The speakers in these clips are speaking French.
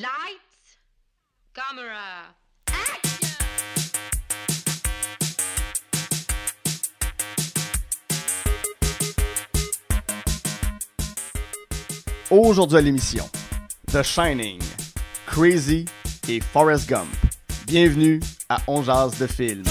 Lights, camera, action! Aujourd'hui à l'émission, The Shining, Crazy et Forrest Gump. Bienvenue à On Jase de film.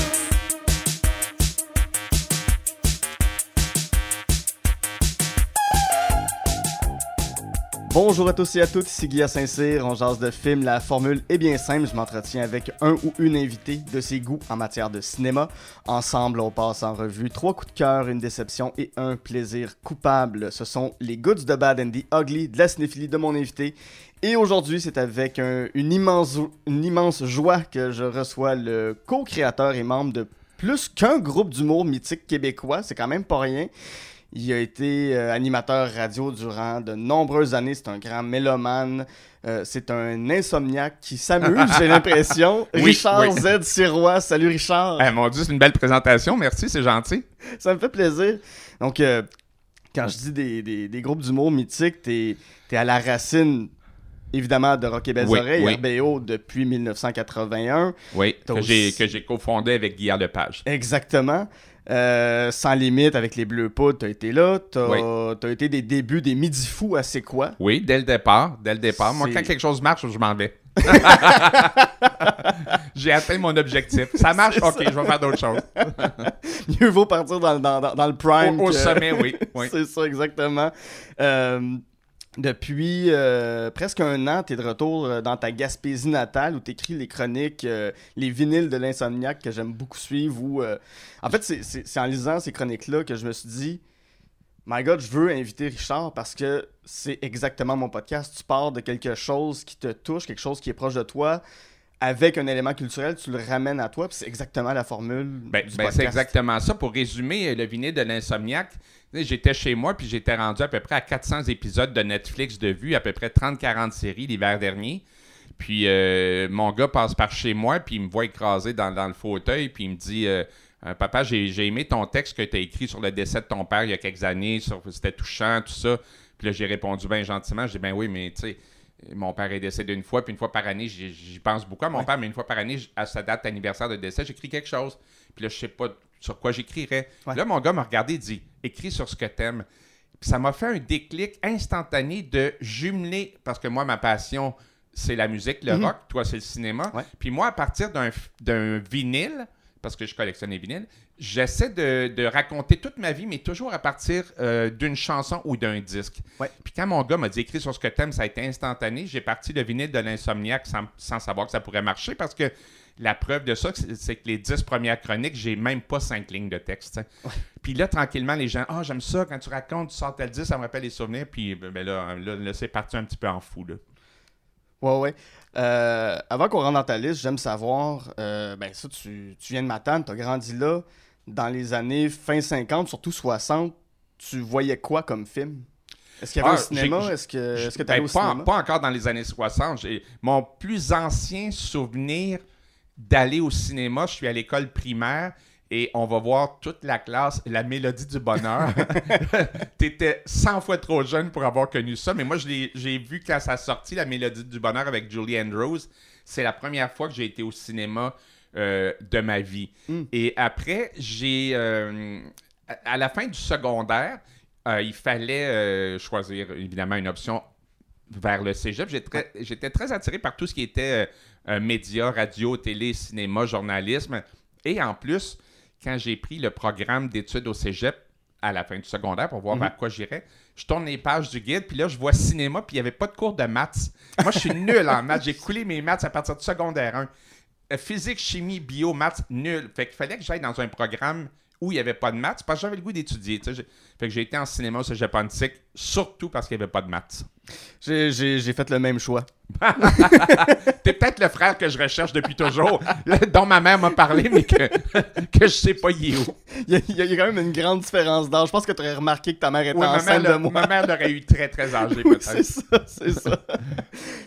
Bonjour à tous et à toutes, ici Guy Saint-Cyr, on jase de film. La formule est bien simple, je m'entretiens avec un ou une invitée de ses goûts en matière de cinéma. Ensemble, on passe en revue trois coups de cœur, une déception et un plaisir coupable. Ce sont les goods de bad and the ugly de la cinéphilie de mon invité. Et aujourd'hui, c'est avec un- une, immense, une immense joie que je reçois le co-créateur et membre de plus qu'un groupe d'humour mythique québécois, c'est quand même pas rien. Il a été euh, animateur radio durant de nombreuses années. C'est un grand mélomane. Euh, c'est un insomniaque qui s'amuse, j'ai l'impression. Oui, Richard oui. Z. Sirois. Salut Richard. Eh, mon Dieu, c'est une belle présentation. Merci, c'est gentil. Ça me fait plaisir. Donc, euh, quand je dis des, des- des groupes d'humour mythiques, t'es es à la racine, évidemment, de Rock et Belles Oui, Oreilles, oui. RBO, depuis 1981. Oui, que j'ai, que j'ai cofondé avec Guillaume Lepage. Exactement. Euh, sans limite avec les Bleus Poudres, t'as été là. T'as Oui. été des débuts des Midi Fous à C'est quoi? Oui, dès le départ. Dès le départ. Moi, quand quelque chose marche, je m'en vais. j'ai atteint mon objectif. Ça marche? OK, ça. je vais faire d'autres choses. Mieux vaut partir dans, dans- dans- dans le prime. Au, sommet, oui. oui. C'est ça, exactement. Euh, depuis euh, presque un an, tu es de retour euh, dans ta Gaspésie natale où tu écris les chroniques, euh, les vinyles de l'insomniaque que j'aime beaucoup suivre. En fait, c'est en lisant ces chroniques-là que je me suis dit My God, je veux inviter Richard parce que c'est exactement mon podcast. Tu pars de quelque chose qui te touche, quelque chose qui est proche de toi. Avec un élément culturel, tu le ramènes à toi, puis c'est exactement la formule Ben, ben, c'est exactement ça. Pour résumer, euh, le vinyle de l'insomniaque, j'étais chez moi, puis j'étais rendu à peu près à 400 épisodes de Netflix de vues, à peu près 30-40 séries l'hiver dernier. Puis euh, mon gars passe par chez moi, puis il me voit écrasé dans, dans le fauteuil, puis il me dit euh, Papa, j'ai aimé ton texte que tu as écrit sur le décès de ton père il y a quelques années, c'était touchant, tout ça. Puis là, j'ai répondu bien gentiment. J'ai dit Ben oui, mais tu sais. Mon père est décédé une fois, puis une fois par année, j'y pense beaucoup à mon père, mais une fois par année, à sa date d'anniversaire de décès, j'écris quelque chose. Puis là, je sais pas sur quoi j'écrirais. Ouais. Là, mon gars m'a regardé et dit Écris sur ce que t'aimes. Puis ça m'a fait un déclic instantané de jumeler, parce que moi, ma passion, c'est la musique, le Mhm. rock, toi, c'est le cinéma. Puis moi, à partir d'un vinyle, parce que je collectionne les vinyles, j'essaie de, de raconter toute ma vie, mais toujours à partir euh, d'une chanson ou d'un disque. Ouais. Puis quand mon gars m'a dit écris sur ce que t'aimes, ça a été instantané. J'ai parti le vinyle de l'insomniaque sans, sans savoir que ça pourrait marcher parce que la preuve de ça, c'est que les dix premières chroniques, j'ai même pas cinq lignes de texte. Puis là, tranquillement, les gens, ah, j'aime ça, quand tu racontes, tu sors tel disque, ça me rappelle les souvenirs. Puis ben, ben là, là, là, c'est parti un petit peu en fou. Là. Ouais, ouais. Euh, avant qu'on rentre dans ta liste, j'aime savoir, euh, ben ça, tu, tu viens de Matane, tu as grandi là, dans les années fin 50, surtout 60, tu voyais quoi comme film? Est-ce qu'il y avait Ah, un cinéma? Est-ce que est-ce que tu Ben, au pas, cinéma? pas encore dans les années 60. J'ai- Mon plus ancien souvenir d'aller au cinéma, je suis à l'école primaire et on va voir toute la classe La Mélodie du Bonheur. T'étais 100 fois trop jeune pour avoir connu ça, mais moi, j'ai vu quand ça a sorti La Mélodie du Bonheur avec Julie Andrews. C'est la première fois que j'ai été au cinéma euh, de ma vie. Mm. Et après, j'ai... euh, à- la fin du secondaire, euh, il fallait choisir évidemment une option vers le cégep. J'étais très attiré par tout ce qui était médias, radio, télé, cinéma, journalisme. Et en plus, quand j'ai pris le programme d'études au cégep à la fin du secondaire pour voir Mhm. vers quoi j'irais, je tourne les pages du guide, puis là, je vois cinéma, puis il n'y avait pas de cours de maths. Moi, je suis nul en maths. J'ai coulé mes maths à partir du secondaire 1. Euh, Physique, chimie, bio, maths, nul. Fait qu'il fallait que j'aille dans un programme où il n'y avait pas de maths, parce que j'avais le goût d'étudier. Fait que j'ai été en cinéma au cégep Antique, surtout parce qu'il n'y avait pas de maths. J'ai- J'ai j'ai fait le même choix. T'es peut-être le frère que je recherche depuis toujours, dont ma mère m'a parlé, mais que, que je sais pas il est où. Il y, a, il y a- quand même une grande différence d'âge. Je pense que tu aurais remarqué que ta mère était Oui, ma, mère, enceinte de moi. ma mère l'aurait eu très, très âgé, Oui, c'est peut-être. ça, c'est ça.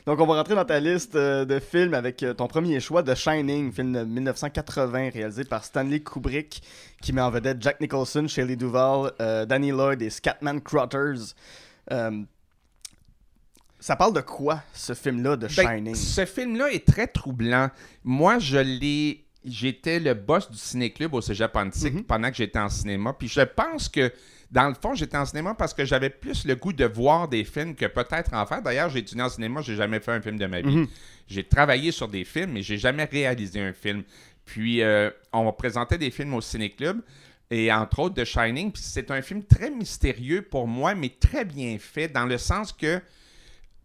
Donc, on va rentrer dans ta liste euh, de films avec euh, ton premier choix, The Shining, film de 1980 réalisé par Stanley Kubrick, qui met en vedette Jack Nicholson, Shelley Duvall, euh, Danny Lloyd et Scatman Crothers. Euh, Ça parle de quoi, ce film-là, de Ben, Shining? ce film-là est très troublant. Moi, je l'ai. J'étais le boss du ciné-club au Cégep Antique Mhm. pendant que j'étais en cinéma. Puis je pense que, dans le fond, j'étais en cinéma parce que j'avais plus le goût de voir des films que peut-être en faire. D'ailleurs, j'ai étudié en cinéma, j'ai jamais fait un film de ma vie. Mhm. J'ai travaillé sur des films, mais j'ai jamais réalisé un film. Puis, euh, on présentait des films au ciné-club, et entre autres de Shining. Puis, c'est un film très mystérieux pour moi, mais très bien fait, dans le sens que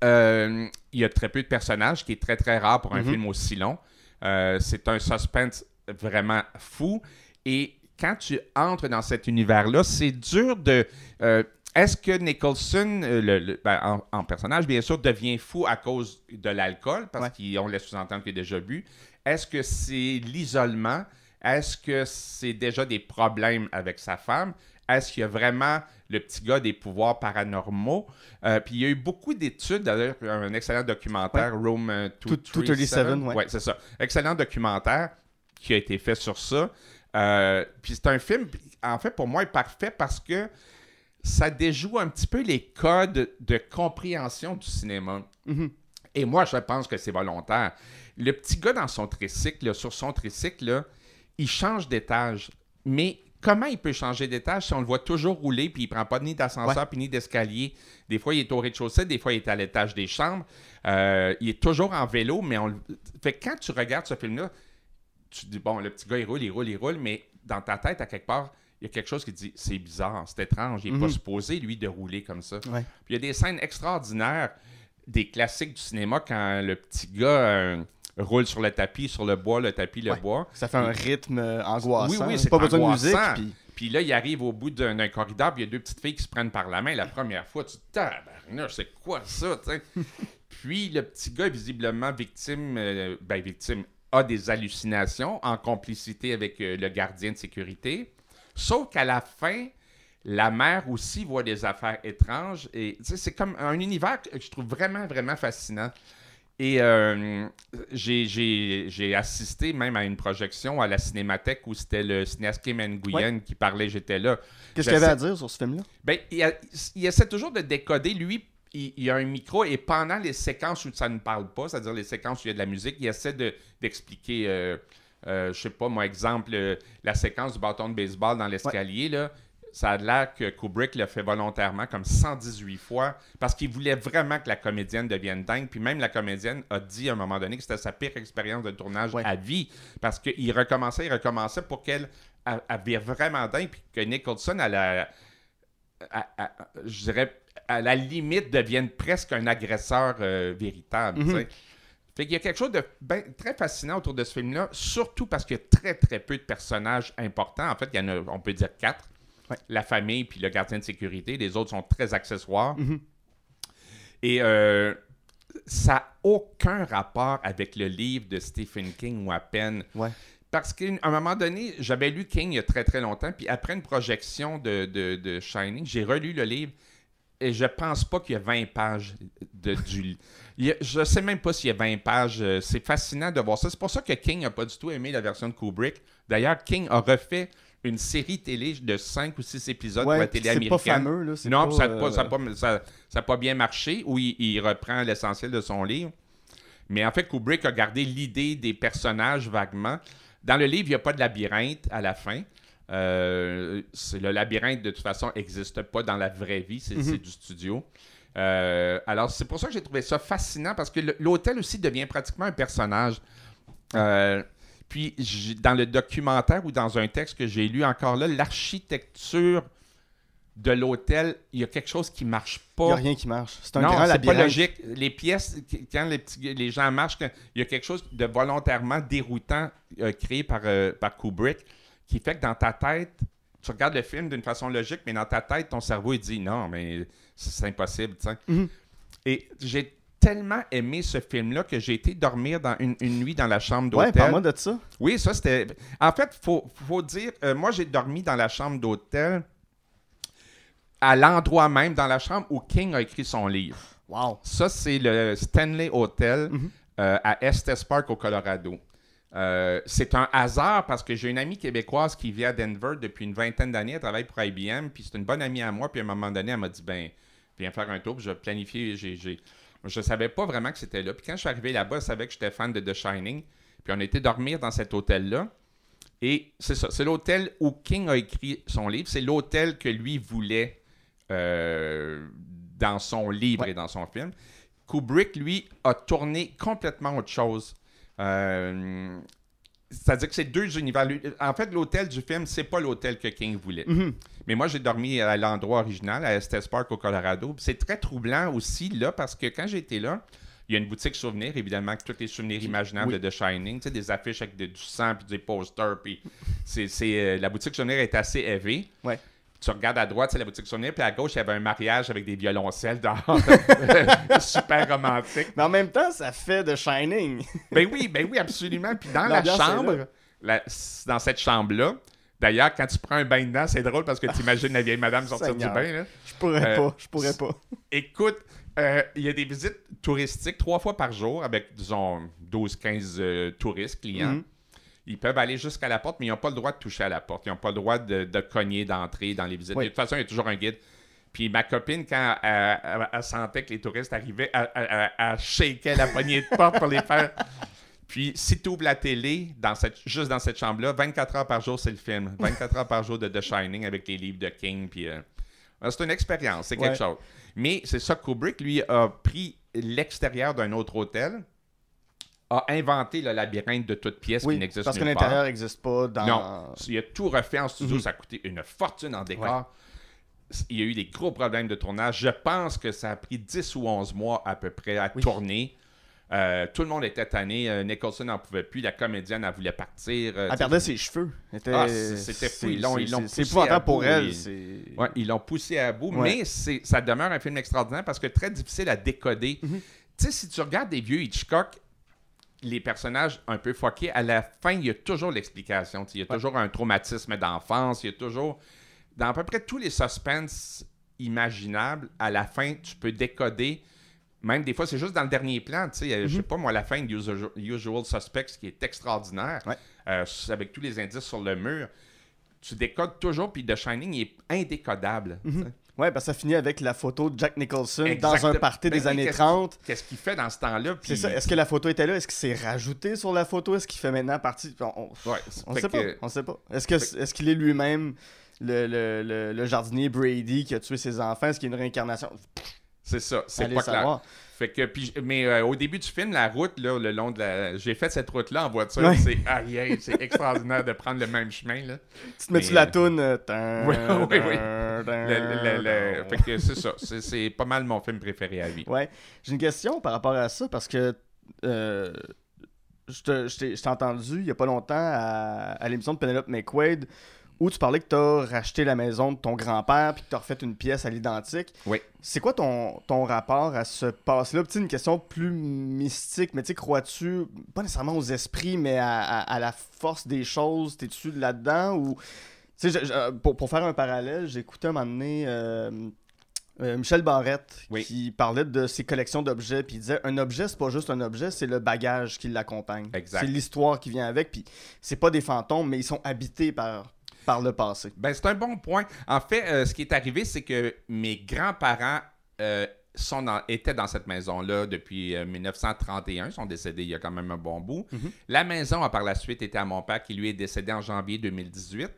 euh, il y a très peu de personnages, ce qui est très très rare pour un Mhm. film aussi long. Euh, c'est un suspense vraiment fou. Et quand tu entres dans cet univers-là, c'est dur de. euh, est-ce que Nicholson, le- le- ben, en, en personnage, bien sûr, devient fou à cause de l'alcool, parce Ouais. qu'on laisse sous-entendre qu'il a déjà bu? Est-ce que c'est l'isolement? Est-ce que c'est déjà des problèmes avec sa femme? Est-ce qu'il y a vraiment le petit gars des pouvoirs paranormaux? Euh, puis il y a eu beaucoup d'études, d'ailleurs, un excellent documentaire, Rome euh, Two- 237. 237, ouais. c'est ça. Excellent documentaire qui a été fait sur ça. Euh, puis c'est un film, en fait, pour moi, est parfait parce que ça déjoue un petit peu les codes de compréhension du cinéma. Mhm. Et moi, je pense que c'est volontaire. Le petit gars dans son tricycle, sur son tricycle, là, il change d'étage. Mais comment il peut changer d'étage si on le voit toujours rouler puis il prend pas ni d'ascenseur puis ni d'escalier? Des fois, il est au rez-de-chaussée, des fois, il est à l'étage des chambres. Euh, il est toujours en vélo, mais on Fait que quand tu regardes ce film-là, tu te dis, bon, le petit gars, il roule, il roule, il roule, mais dans ta tête, à quelque part, il y a quelque chose qui te dit, c'est bizarre, c'est étrange, il n'est pas Mhm. supposé, lui, de rouler comme ça. Ouais. Puis il y a des scènes extraordinaires, des classiques du cinéma, quand le petit gars euh, roule sur le tapis, sur le bois, le tapis, le Ouais. bois. Ça fait un rythme angoissant. Oui, oui, c'est pas besoin de musique. Puis... Puis là, il arrive au bout d'un corridor, puis il y a deux petites filles qui se prennent par la main. La première fois, tu te c'est quoi ça? Puis le petit gars, visiblement victime, euh, ben victime, a des hallucinations en complicité avec euh, le gardien de sécurité. Sauf qu'à la fin, la mère aussi voit des affaires étranges. Et c'est comme un univers que je trouve vraiment, vraiment fascinant. Et euh, j'ai- assisté même à une projection à la Cinémathèque où c'était le cinéaste Kim Nguyen qui parlait, j'étais là. Qu'est-ce qu'il avait à dire sur ce film-là? Ben, il, a- il essaie toujours de décoder. Lui, il, il a un micro et pendant les séquences où ça ne parle pas, c'est-à-dire les séquences où il y a de la musique, il essaie de- d'expliquer, euh, euh, je sais pas, moi, exemple, euh, la séquence du bâton de baseball dans l'escalier, là. Ça a l'air que Kubrick l'a fait volontairement, comme 118 fois, parce qu'il voulait vraiment que la comédienne devienne dingue. Puis même la comédienne a dit à un moment donné que c'était sa pire expérience de tournage Ouais. à vie, parce qu'il recommençait, il recommençait pour qu'elle elle- elle vire vraiment dingue, puis que Nicholson, à- à- je dirais, à la limite, devienne presque un agresseur euh, véritable. Sais. Fait qu'il y a quelque chose de ben- très fascinant autour de ce film-là, surtout parce qu'il y a très, très peu de personnages importants. En fait, il y en a, on peut dire quatre. Ouais. La famille puis le gardien de sécurité. Les autres sont très accessoires. Mhm. Et euh, ça n'a aucun rapport avec le livre de Stephen King ou à peine. Ouais. Parce qu'à un moment donné, j'avais lu King il y a très très longtemps, puis après une projection de, de, de Shining, j'ai relu le livre et je pense pas qu'il y a 20 pages de, du a- Je sais même pas s'il y a 20 pages. euh, C'est fascinant de voir ça. C'est pour ça que King n'a pas du tout aimé la version de Kubrick. D'ailleurs, King a refait une série télé de 5 ou 6 épisodes pour la Ouais, télé c'est pas américaine. fameux, là. Non, pas, ça n'a pas, ça euh, pas- ça- ça a pas bien marché, où il, il reprend l'essentiel de son livre. Mais en fait, Kubrick a gardé l'idée des personnages vaguement. Dans le livre, il n'y a pas de labyrinthe à la fin. Euh, le labyrinthe, de toute façon, n'existe pas dans la vraie vie. C'est c'est du studio. Euh, alors, c'est pour ça que j'ai trouvé ça fascinant, parce que l'hôtel aussi devient pratiquement un personnage. Euh, puis, dans le documentaire ou dans un texte que j'ai lu encore là, l'architecture de l'hôtel, il y a quelque chose qui marche Il n'y a pas. rien qui marche. C'est un non, grand pas logique. Les pièces, qu- quand les, petits, les gens marchent, il y a quelque chose de volontairement déroutant euh, créé par, euh, par Kubrick qui fait que dans ta tête, tu regardes le film d'une façon logique, mais dans ta tête, ton cerveau il dit non, mais c'est impossible. tu sais. Mhm. Et j'ai tellement aimé ce film-là que j'ai été dormir dans une, une nuit dans la chambre Ouais, d'hôtel. parle-moi de ça. Oui, ça c'était. En fait, faut, faut dire, euh, moi j'ai dormi dans la chambre d'hôtel à l'endroit même dans la chambre où King a écrit son livre. Wow. Ça, c'est le Stanley Hotel Mhm. euh, à Estes Park au Colorado. Euh, c'est un hasard parce que j'ai une amie québécoise qui vit à Denver depuis une vingtaine d'années. Elle travaille pour IBM. Puis c'est une bonne amie à moi. Puis à un moment donné, elle m'a dit ben, viens faire un tour. Puis j'ai planifié. J'ai- Je savais pas vraiment que c'était là. Puis quand je suis arrivé là-bas, je savais que j'étais fan de The Shining. Puis on était dormir dans cet hôtel-là. Et c'est ça, c'est l'hôtel où King a écrit son livre. C'est l'hôtel que lui voulait euh, dans son livre Ouais. et dans son film. Kubrick, lui, a tourné complètement autre chose. Euh, c'est-à-dire que c'est deux univers. En fait, l'hôtel du film, c'est pas l'hôtel que King voulait. Mhm. Mais moi, j'ai dormi à l'endroit original, à Estes Park au Colorado. C'est très troublant aussi, là, parce que quand j'étais là, il y a une boutique souvenirs, évidemment, avec tous les souvenirs imaginables oui. de The Shining, des affiches avec de- du sang, puis des posters, puis c'est, c'est, euh, la boutique souvenir est assez élevée. Ouais. Tu regardes à droite, c'est la boutique souvenir, puis à gauche, il y avait un mariage avec des violoncelles dehors. Super romantique. Mais en même temps, ça fait de Shining. Ben oui, ben oui, absolument. Puis dans la chambre, la- dans cette chambre-là, d'ailleurs, quand tu prends un bain dedans, c'est drôle parce que tu imagines la vieille madame sortir du bain. Là. Je pourrais Euh, pas, je pourrais pas. Écoute, euh, il y a des visites touristiques trois fois par jour avec, disons, 12-15 euh, touristes, clients. Mhm. Ils peuvent aller jusqu'à la porte, mais ils n'ont pas le droit de toucher à la porte. Ils n'ont pas le droit de, de cogner, d'entrer dans les visites. Oui. De toute façon, il y a toujours un guide. Puis ma copine, quand elle, elle- elle sentait que les touristes arrivaient, elle, elle, elle- elle shakeait la poignée de porte pour les faire. Puis si tu ouvres la télé, dans cette, juste dans cette chambre-là, 24 heures par jour, c'est le film. 24 heures par jour de The Shining avec les livres de King. Puis, euh, euh, c'est une expérience, c'est quelque Ouais. chose. Mais c'est ça, Kubrick, lui, a pris l'extérieur d'un autre hôtel, a inventé le labyrinthe de toutes pièces qui n'existe parce que l'intérieur n'existe pas dans. Non, il a tout refait en studio, Mhm. ça a coûté une fortune en décor. Il y a eu des gros problèmes de tournage. Je pense que ça a pris 10 ou 11 mois à peu près à Oui. tourner. Euh, tout le monde était tanné. Euh, Nicholson n'en pouvait plus. La comédienne, elle voulait partir. Euh, Elle perdait ses cheveux. Ah, c'était fou. Ils l'ont- c'est- épouvantable pour bout, elle. et- c'est- Ouais, ils l'ont poussé à bout, Ouais. mais ça demeure un film extraordinaire parce que très difficile à décoder. Mhm. Tu sais, si tu regardes des vieux Hitchcock, les personnages un peu fuckés, à la fin, il y a toujours l'explication. Il y a toujours un traumatisme d'enfance, il y a toujours. Dans à peu près tous les suspens imaginables, à la fin, tu peux décoder. Même des fois, c'est juste dans le dernier plan. Tu sais, euh, Je sais pas, moi, la fin de Usual, Usual Suspects, qui est extraordinaire, Ouais. euh, avec tous les indices sur le mur, tu décodes toujours, puis The Shining il est indécodable. tu sais. Ouais, parce que ça finit avec la photo de Jack Nicholson dans un party Ben des oui, années qu'est-ce 30. Qu'est-ce qu'il fait dans ce temps-là? C'est ça. Est-ce que la photo était là? Est-ce qu'il s'est rajouté sur la photo? Est-ce qu'il fait maintenant partie? On, Ouais, on sait pas. On sait pas. Est-ce qu'il est lui-même le, le, le, le jardinier Brady qui a tué ses enfants? Est-ce qu'il y a une réincarnation? C'est ça, c'est pas clair. Fait que, puis, mais euh, au début du film, la route, là, le long de la. J'ai fait cette route-là en voiture. Ouais. C'est aïe, aïe, c'est extraordinaire de prendre le même chemin. Là. Tu te mets-tu la euh, toune? euh, Oui, oui, oui. Le- le- le-. Fait que c'est ça. C'est, pas mal mon film préféré à lui. Ouais. J'ai une question par rapport à ça parce que euh, je t'ai entendu il y a pas longtemps à, à l'émission de Penelope McQuaid où tu parlais que tu as racheté la maison de ton grand-père puis que tu as refait une pièce à l'identique. Oui. C'est quoi ton, ton rapport à ce passé-là? Une question plus mystique, mais tu crois-tu, pas nécessairement aux esprits, mais à, à- à la force des choses? T'es-tu là-dedans? Ou, je- je- pour, pour faire un parallèle, j'ai écouté un moment donné euh, euh, Michel Barrette Oui. qui parlait de ses collections d'objets, puis il disait un objet, c'est pas juste un objet, c'est le bagage qui l'accompagne. Exact. C'est l'histoire qui vient avec, puis c'est pas des fantômes, mais ils sont habités par, par le passé. Ben, c'est un bon point. En fait, euh, ce qui est arrivé, c'est que mes grands-parents euh, sont dans- étaient dans cette maison-là depuis euh, 1931. Ils sont décédés il y a quand même un bon bout. Mhm. La maison a par la suite été à mon père, qui lui est décédé en janvier 2018.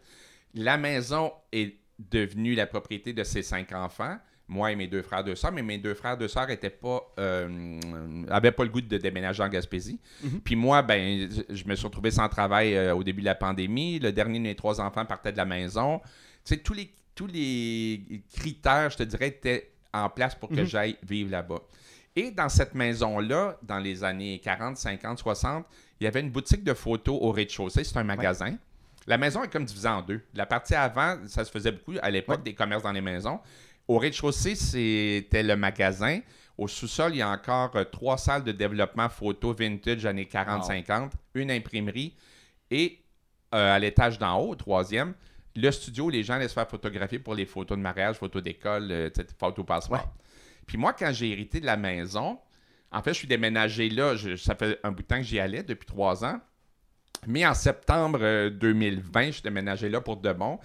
La maison est devenue la propriété de ses cinq enfants. Moi et mes deux frères, deux sœurs, mais mes deux frères, deux sœurs étaient pas, euh, avaient pas le goût de déménager en Gaspésie. Mhm. Puis moi, ben, je- me suis retrouvé sans travail euh, au début de la pandémie. Le dernier de mes trois enfants partait de la maison. Tu sais, tous les, tous les critères, je te dirais, étaient en place pour que Mhm. j'aille vivre là-bas. Et dans cette maison-là, dans les années 40, 50, 60, il y avait une boutique de photos au rez-de-chaussée. C'est un magasin. La maison est comme divisée en deux. La partie avant, ça se faisait beaucoup à l'époque Ouais. des commerces dans les maisons. Au rez-de-chaussée, c'était le magasin. Au sous-sol, il y a encore euh, trois salles de développement photo vintage années 40-50, une imprimerie et euh, à l'étage d'en haut, au troisième, le studio où les gens allaient se faire photographier pour les photos de mariage, photos d'école, euh, photos passeport. Ouais. Puis moi, quand j'ai hérité de la maison, en fait, je suis déménagé là. je- ça fait un bout de temps que j'y allais, depuis trois ans. Mais en septembre euh, 2020, je suis déménagé là pour de bon.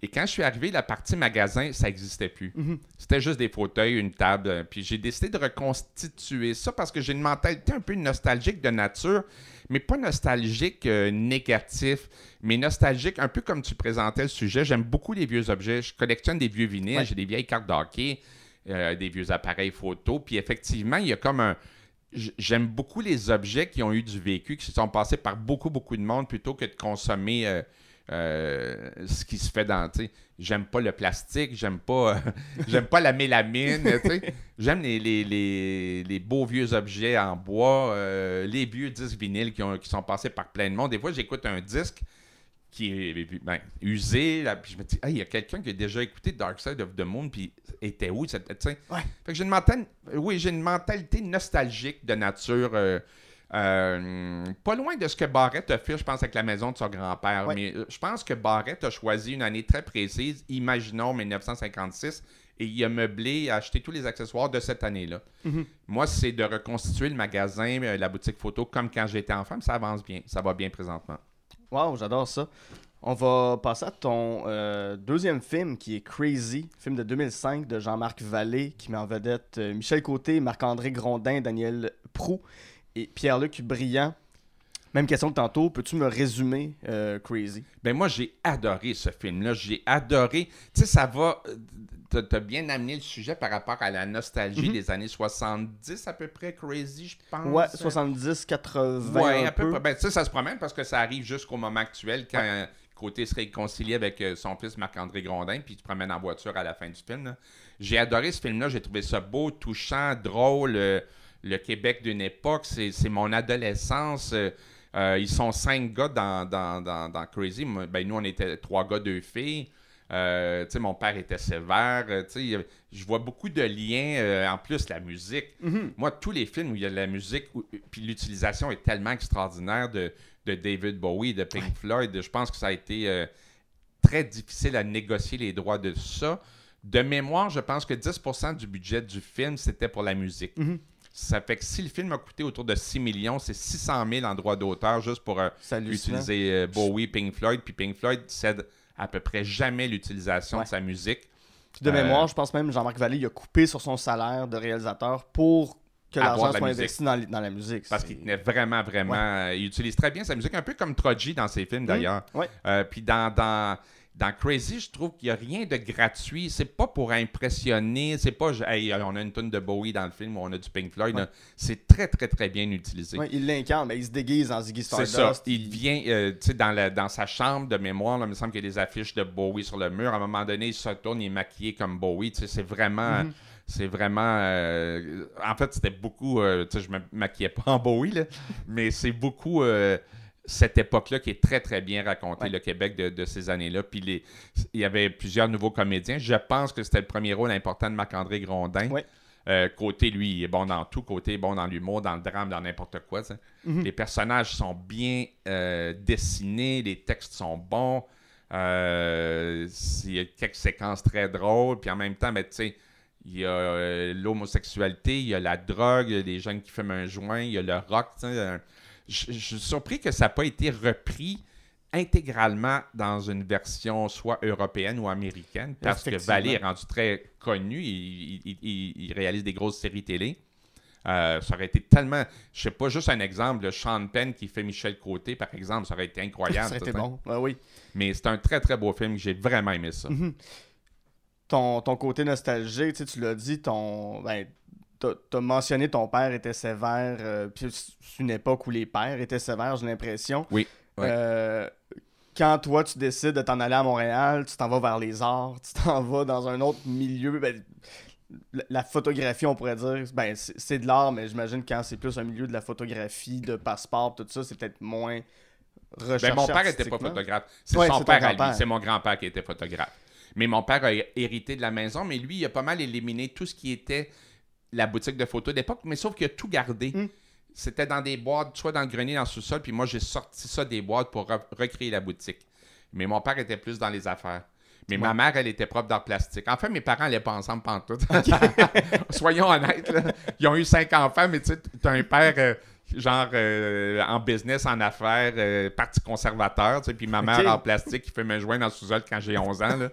Et quand je suis arrivé, la partie magasin, ça n'existait plus. Mhm. C'était juste des fauteuils, une table. euh, Puis j'ai décidé de reconstituer ça parce que j'ai une mentalité un peu nostalgique de nature, mais pas nostalgique euh, négatif, mais nostalgique, un peu comme tu présentais le sujet. J'aime beaucoup les vieux objets. Je collectionne des vieux vinyles, Ouais. j'ai des vieilles cartes d'hockey, euh, des vieux appareils photo. Puis effectivement, il y a comme un. J'aime beaucoup les objets qui ont eu du vécu, qui se sont passés par beaucoup, beaucoup de monde plutôt que de consommer euh, euh, ce qui se fait dans. tu sais, J'aime pas le plastique, j'aime pas, euh, j'aime pas la mélamine. tu sais. J'aime les, les, les- les beaux vieux objets en bois, euh, les vieux disques vinyles qui, ont, qui sont passés par plein de monde. Des fois, j'écoute un disque qui est ben, usé, là, puis je me dis, Ah, il y a quelqu'un qui a déjà écouté Dark Side of the Moon, puis était où? cette-? Ouais. Fait que j'ai une, mental- oui, j'ai une mentalité nostalgique de nature. euh, euh, pas loin de ce que Barrett a fait, je pense, avec la maison de son grand-père. Ouais. Mais euh, je pense que Barrett a choisi une année très précise, imaginons 1956, et il a meublé, acheté tous les accessoires de cette année-là. Mhm. Moi, c'est de reconstituer le magasin, euh, la boutique photo, comme quand j'étais enfant, mais ça avance bien. Ça va bien présentement. Wow, j'adore ça. On va passer à ton euh, deuxième film qui est Crazy, film de 2005 de Jean-Marc Vallée qui met en vedette Michel Côté, Marc-André Grondin, Daniel Prou et Pierre-Luc Briand. Même question que tantôt, peux-tu me résumer euh, Crazy? Ben moi, j'ai adoré ce film-là. J'ai adoré. Tu sais, ça va. euh, T'as bien amené le sujet par rapport à la nostalgie Mhm. des années 70 à peu près, Crazy, je pense. Ouais, 70, 80. Ouais, un à peu peu. près. Ben, tu sais, ça se promène parce que ça arrive jusqu'au moment actuel quand euh, Côté se réconcilie avec euh, son fils Marc-André Grondin, puis il se promène en voiture à la fin du film. J'ai adoré ce film-là. J'ai trouvé ça beau, touchant, drôle. euh, le Québec d'une époque, c'est c'est mon adolescence. euh, euh, ils sont cinq gars dans, dans, dans, dans Crazy. Ben, nous, on était trois gars, deux filles. Euh, mon père était sévère. euh, je vois beaucoup de liens. euh, en plus, la musique. Mhm. Moi, tous les films où il y a de la musique, puis l'utilisation est tellement extraordinaire de, de David Bowie, de Pink Floyd, je pense que ça a été très difficile à négocier les droits de ça. De mémoire, je pense que 10% du budget du film, c'était pour la musique. Mhm. Ça fait que si le film a coûté autour de 6 millions, c'est 600 000 en droits d'auteur juste pour euh, utiliser euh, Bowie, Pink Floyd. Puis Pink Floyd cède à peu près jamais l'utilisation Ouais. de sa musique. Puis de Euh, mémoire, je pense même Jean-Marc Vallée il a coupé sur son salaire de réalisateur pour que l'argent la soit investi dans, dans la musique. Parce qu'il tenait vraiment, vraiment. il utilise très bien sa musique, un peu comme Troji dans ses films d'ailleurs. ouais. Euh, Puis dans, dans, dans Crazy, je trouve qu'il n'y a rien de gratuit. C'est pas pour impressionner. C'est pas, hey, on a une tonne de Bowie dans le film ou on a du Pink Floyd. Ouais. C'est très, très, très bien utilisé. Ouais, il l'incarne, mais il se déguise en Ziggy C'est Stardust. ça. Il vient, euh, tu sais, dans, la- dans sa chambre de mémoire, là, il me semble qu'il y a des affiches de Bowie sur le mur. À un moment donné, il se tourne, il est maquillé comme Bowie. Tu sais, c'est vraiment. Mhm. C'est vraiment. euh, en fait, c'était beaucoup. euh, tu sais, je me maquillais pas en Bowie, là, mais c'est beaucoup. euh, cette époque-là qui est très, très bien racontée, Ouais. le Québec de, de ces années-là. Puis les, il y avait plusieurs nouveaux comédiens. Je pense que c'était le premier rôle important de Marc-André Grondin. Ouais. Euh, côté, lui, il est bon dans tout. Côté, bon dans l'humour, dans le drame, dans n'importe quoi. Mhm. Les personnages sont bien euh, dessinés, les textes sont bons. euh, il y a quelques séquences très drôles. Puis en même temps, ben, tu sais, il y a l'homosexualité, il y a la drogue, il y a des jeunes qui fument un joint, il y a le rock. euh, Je je suis surpris que ça n'a pas été repris intégralement dans une version soit européenne ou américaine, parce que. Valley est rendu très connu, il, il- il- il réalise des grosses séries télé. Euh, ça aurait été tellement. Je sais pas, juste un exemple, le Sean Penn qui fait Michel Côté, par exemple, ça aurait été incroyable. Ça aurait été bon. Ouais, oui. Mais c'est un très très beau film, j'ai vraiment aimé ça. Mhm. ton, ton côté nostalgique, tu l'as dit, ton. Ben, t'as mentionné ton père était sévère. euh, puis c'est une époque où les pères étaient sévères, j'ai l'impression. Oui, ouais. Euh, quand toi, tu décides de t'en aller à Montréal, tu t'en vas vers les arts, tu t'en vas dans un autre milieu. ben, la, photographie, on pourrait dire, ben, c'est de l'art, mais j'imagine que quand c'est plus un milieu de la photographie, de passeport, tout ça, c'est peut-être moins recherché Ben, mon père n'était pas photographe. C'est Ouais, son père à lui. C'est mon grand-père qui était photographe. Mais mon père a hérité de la maison, mais lui, il a pas mal éliminé tout ce qui était la boutique de photos d'époque, mais sauf qu'il a tout gardé. Mm. C'était dans des boîtes, soit dans le grenier, dans le sous-sol, puis moi, j'ai sorti ça des boîtes pour re- recréer la boutique. Mais mon père était plus dans les affaires. Mais ma mère, elle était prof d'art plastique. En fait, mes parents n'allaient pas ensemble pantoute. Soyons honnêtes, là. ils ont eu cinq enfants, mais tu sais, t'as un père euh, genre euh, en business, en affaires, euh, parti conservateur, tu sais, puis ma mère en plastique qui fait me joindre dans le sous-sol quand j'ai 11 ans, là.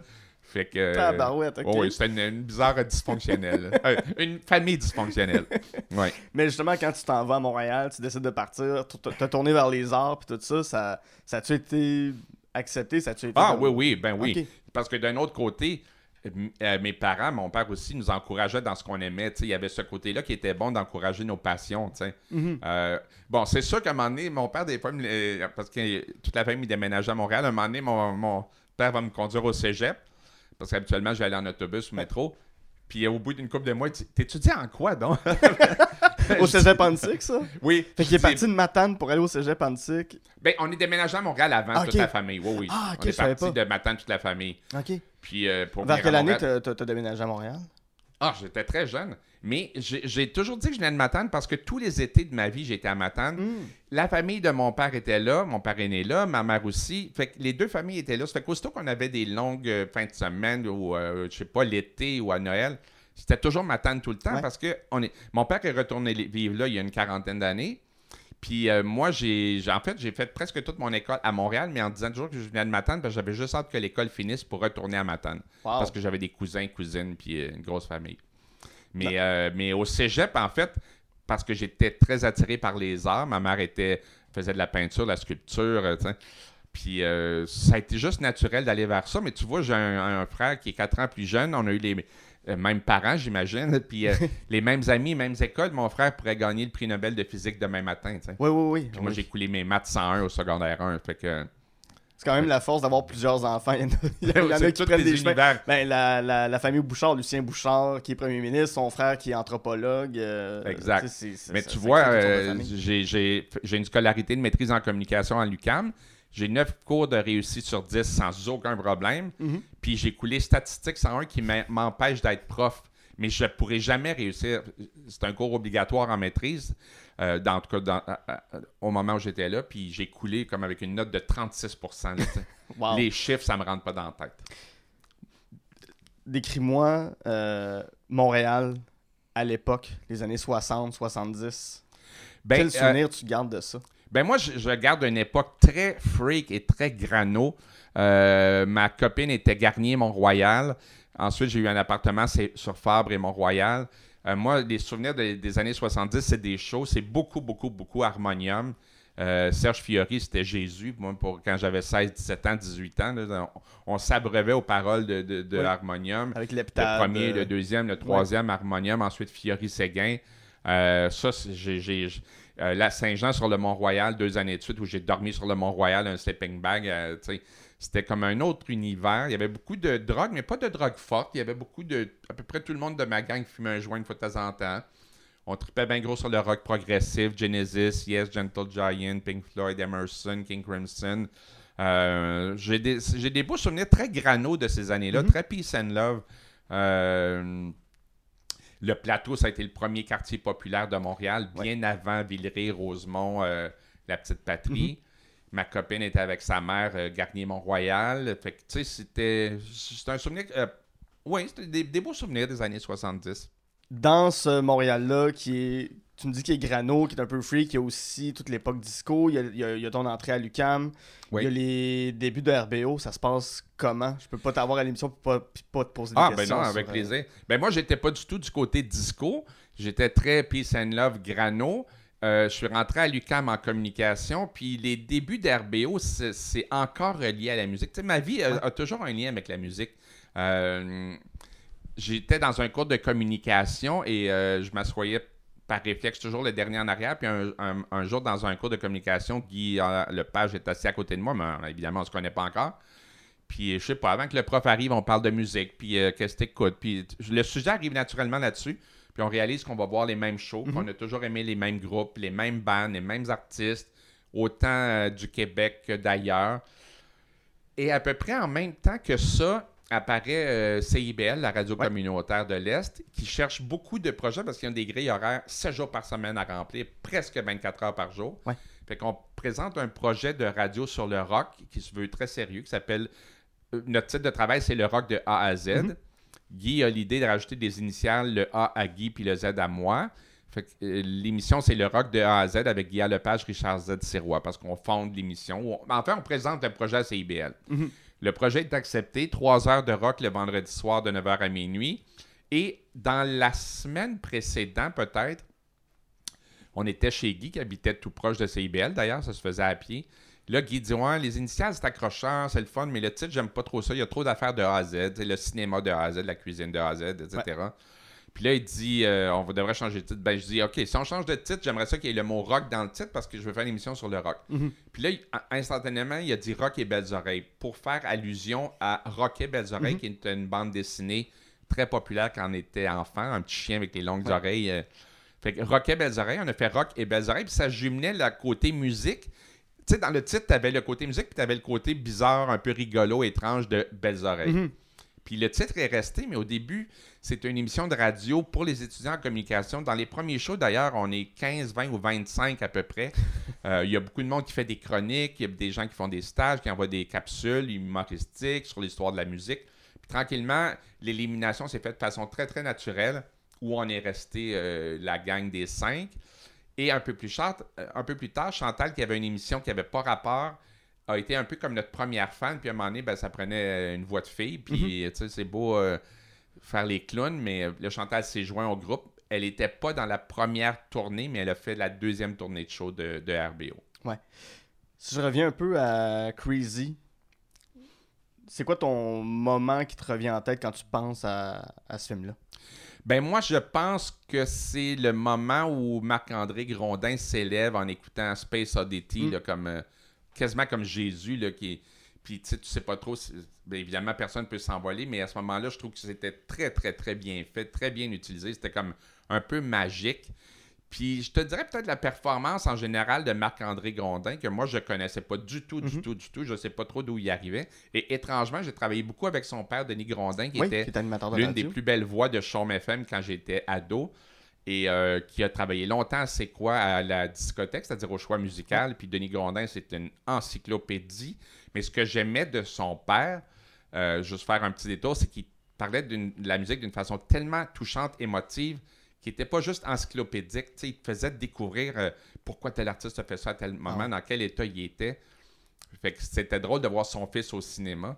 Fait que... Barouette, ok. oh oui, c'était une, une bizarre dysfonctionnelle. Euh, une famille dysfonctionnelle. Ouais. Mais justement, quand tu t'en vas à Montréal, tu décides de partir, tu t'as tourné vers les arts puis tout ça, ça, ça a-tu été accepté? Ça a-tu été Ah comme- oui, oui, ben oui. Parce que d'un autre côté, euh, mes parents, mon père aussi, nous encourageaient dans ce qu'on aimait. Tu Il y avait ce côté-là qui était bon d'encourager nos passions. tu. Mhm. Euh, bon, c'est sûr qu'à un moment donné, mon père, des fois, me- euh, parce que toute la famille déménageait à Montréal, à un moment donné, mon, mon père va me conduire au cégep. Parce qu'habituellement, j'allais en autobus ou métro. Puis au bout d'une couple de mois, T'étudies en quoi donc? Au cégep Antique, ça? Oui. Fait qu'il est parti de Matane pour aller au cégep Antique. Ben, on est déménagé à Montréal avant, Ah, toute la famille. Oui, oui. Ah, ok, on est parti de Matane, toute la famille. OK. Puis euh, pour Vers quelle année t'as déménagé à Montréal? Ah, j'étais très jeune. Mais j'ai toujours dit que je venais de Matane parce que tous les étés de ma vie, j'étais à Matane. Hmm. La famille de mon père était là, mon père est né là, ma mère aussi. Fait que les deux familles étaient là. Ça fait qu'aussitôt qu'on avait des longues euh, fins de semaine ou, euh, je sais pas, l'été ou à Noël, c'était toujours Matane tout le temps Ouais. parce que on est... mon père est retourné vivre là il y a une quarantaine d'années. Puis euh, moi, j'ai j'ai- en fait, j'ai fait presque toute mon école à Montréal, mais en disant toujours que je venais de Matane parce que j'avais juste hâte que l'école finisse pour retourner à Matane. Wow. Parce que j'avais des cousins, cousines, puis euh, une grosse famille. Mais, euh, mais au cégep, en fait, parce que j'étais très attiré par les arts, ma mère était, faisait de la peinture, de la sculpture, euh, tu sais. Puis euh, ça a été juste naturel d'aller vers ça. Mais tu vois, j'ai un, un frère qui est 4 ans plus jeune. On a eu les euh, mêmes parents, j'imagine. Puis euh, les mêmes amis, mêmes écoles. Mon frère pourrait gagner le prix Nobel de physique demain matin. tu sais. Oui, oui, oui. Puis moi, Oui. j'ai coulé mes maths 101 au secondaire 1. Fait que. C'est quand même la force d'avoir plusieurs enfants. Il y en a, il y en a C'est qui prennent des chemins. Ben, la, la, la famille Bouchard, Lucien Bouchard, qui est premier ministre, son frère qui est anthropologue. euh, Exact. tu sais, c'est- c'est- Mais ça- tu ça vois, euh, j'ai- j'ai j'ai une scolarité de maîtrise en communication à l'UCAM. J'ai 9 cours de réussite sur 10 sans aucun problème. Mhm. Puis j'ai coulé statistique 101 qui m'em- m'empêche d'être prof. Mais je ne pourrais jamais réussir. C'est un cours obligatoire en maîtrise, euh, dans, en tout cas dans- à- à- au moment où j'étais là. Puis j'ai coulé comme avec une note de 36 là, tu sais. Wow. Les chiffres, ça me rentre pas dans la tête. Décris-moi euh, Montréal à l'époque, les années 60, 70. Ben, Quel euh, souvenir tu gardes de ça? Ben moi, je, je garde une époque très freak et très grano. Euh, ma copine était Garnier Mont-Royal. Ensuite, j'ai eu un appartement sur Fabre et Mont-Royal. Euh, moi, les souvenirs de- des années 70, c'est des shows. C'est beaucoup, beaucoup, beaucoup harmonium. Euh, Serge Fiori, c'était Jésus. Moi, pour, quand j'avais 16, 17 ans, 18 ans, là, on, on s'abreuvait aux paroles de, de, de Oui. Harmonium. Avec Le premier, le deuxième, le troisième, Harmonium, ensuite Fiori Séguin. Euh, ça, c'est- j'ai. Euh, la Saint-Jean sur le Mont-Royal, deux années de suite, où j'ai dormi sur le Mont-Royal, un sleeping bag. euh, C'était comme un autre univers. Il y avait beaucoup de drogue, mais pas de drogue forte. Il y avait beaucoup de. À peu près tout le monde de ma gang fumait un joint une fois de temps en temps. On tripait bien gros sur le rock progressif, Genesis, Yes, Gentle Giant, Pink Floyd, Emerson, King Crimson. Euh, j'ai des, des beaux souvenirs très grano de ces années-là, Mhm. très peace and love. Le plateau, ça a été le premier quartier populaire de Montréal, bien avant Villeray, Rosemont, euh, la petite patrie. Ma copine était avec sa mère, euh, Garnier-Mont-Royal. Fait que, tu sais, c'était, c'était un souvenir. euh, oui, c'était des, des beaux souvenirs des années 70. Dans ce Montréal-là, qui est. Tu me dis qu'il est grano, qui est un peu freak, il y a aussi toute l'époque disco, il y a, il y a- il y a ton entrée à l'UCAM, Oui. il y a les débuts de RBO, ça se passe comment? Je peux pas t'avoir à l'émission pour pas, pas te poser des Ah, ben questions. non, sur, avec euh, plaisir. Ben moi, j'étais pas du tout du côté disco. J'étais très peace and love grano. Euh, je suis rentré à l'UCAM en communication, puis les débuts d'RBO, c'est encore relié à la musique. Tu sais, ma vie a, a toujours un lien avec la musique. Euh, J'étais dans un cours de communication et je m'assoyais par réflexe toujours le dernier en arrière. Puis un, un- un jour, dans un cours de communication, Guy euh, Lepage est assis à côté de moi, mais euh, évidemment, on ne se connaît pas encore. Puis, je sais pas, avant que le prof arrive, on parle de musique, puis euh, qu'est-ce que t'écoutes? Puis, le sujet arrive naturellement là-dessus. Puis, on réalise qu'on va voir les mêmes shows, qu'on a toujours aimé les mêmes groupes, les mêmes bands, les mêmes artistes, autant euh, du Québec que d'ailleurs. Et à peu près en même temps que ça, apparaît euh, CIBL, la radio Ouais. communautaire de l'Est, qui cherche beaucoup de projets parce qu'ils ont des grilles horaires 7 jours par semaine à remplir, presque 24 heures par jour. Ouais. Fait qu'on présente un projet de radio sur le rock qui se veut très sérieux, qui s'appelle. euh, notre titre de travail, c'est le rock de A à Z. Mhm. Guy a l'idée de rajouter des initiales, le A à Guy puis le Z à moi. Fait que, euh, l'émission, c'est le rock de A à Z avec Guy Lepage, Richard Z. Sirois, parce qu'on fonde l'émission. On- En fait, on présente le projet à CIBL. Mhm. Le projet est accepté. Trois heures de rock le vendredi soir de 9h à minuit. Et dans la semaine précédente, peut-être, on était chez Guy, qui habitait tout proche de CIBL, d'ailleurs, ça se faisait à pied. Là, Guy dit Ouais, les initiales, c'est accrocheur, c'est le fun, mais le titre, j'aime pas trop ça. Il y a trop d'affaires de A à Z, le cinéma de A à Z, la cuisine de A à Z, etc. Puis là, il dit euh, On devrait changer de titre. Ben, je dis Ok, si on change de titre, j'aimerais ça qu'il y ait le mot rock dans le titre parce que je veux faire une émission sur le rock. Mhm. Puis là, il- instantanément, il a dit Rock et Belles Oreilles pour faire allusion à Rock et Belles Oreilles, Mhm. qui est une bande dessinée très populaire quand on était enfant, un petit chien avec les longues oreilles. euh. Fait que Rock et Belles Oreilles, on a fait Rock et Belles Oreilles, puis ça jumelait le côté musique. Tu sais, dans le titre, tu avais le côté musique, puis tu avais le côté bizarre, un peu rigolo, étrange de Belles Oreilles. Mhm. Puis le titre est resté, mais au début, c'était une émission de radio pour les étudiants en communication. Dans les premiers shows, d'ailleurs, on est 15, 20 ou 25 à peu près. Euh, Il y a beaucoup de monde qui fait des chroniques, il y a des gens qui font des stages, qui envoient des capsules humoristiques sur l'histoire de la musique. Puis tranquillement, l'élimination s'est faite de façon très, très naturelle, où on est resté euh, la gang des cinq. Et un peu plus, char- euh, un peu plus tard, Chantal, qui avait une émission qui n'avait pas rapport, a été un peu comme notre première fan. Puis à un moment donné, ben, ça prenait euh, une voix de fille. Puis, tu sais, c'est beau euh, faire les clowns, mais euh, le Chantal s'est joint au groupe. Elle n'était pas dans la première tournée, mais elle a fait la deuxième tournée de show de, de RBO. Si je reviens un peu à Crazy, c'est quoi ton moment qui te revient en tête quand tu penses à, à ce film-là? Ben moi, je pense que c'est le moment où Marc-André Grondin s'élève en écoutant Space Oddity, Mm. là, comme, quasiment comme Jésus, là, qui est- Puis, tu sais, tu sais pas trop... évidemment, personne ne peut s'envoler, mais à ce moment-là, je trouve que c'était très, très, très bien fait, très bien utilisé. C'était comme un peu magique. Puis, je te dirais peut-être la performance en général de Marc-André Grondin, que moi, je connaissais pas du tout, du Mhm. tout, du tout. Je sais pas trop d'où il arrivait. Et étrangement, j'ai travaillé beaucoup avec son père, Denis Grondin, qui oui, était l'une des plus belles voix de Chaume FM quand j'étais ado et euh, qui a travaillé longtemps C'est quoi à la discothèque, c'est-à-dire au choix musical. Puis Denis Grondin, c'est une encyclopédie. Mais ce que j'aimais de son père, euh, juste faire un petit détour, c'est qu'il parlait de la musique d'une façon tellement touchante, émotive, qui n'était pas juste encyclopédique. Il te faisait découvrir euh, pourquoi tel artiste a fait ça à tel moment, Ah. dans quel état il était. Fait que c'était drôle de voir son fils au cinéma.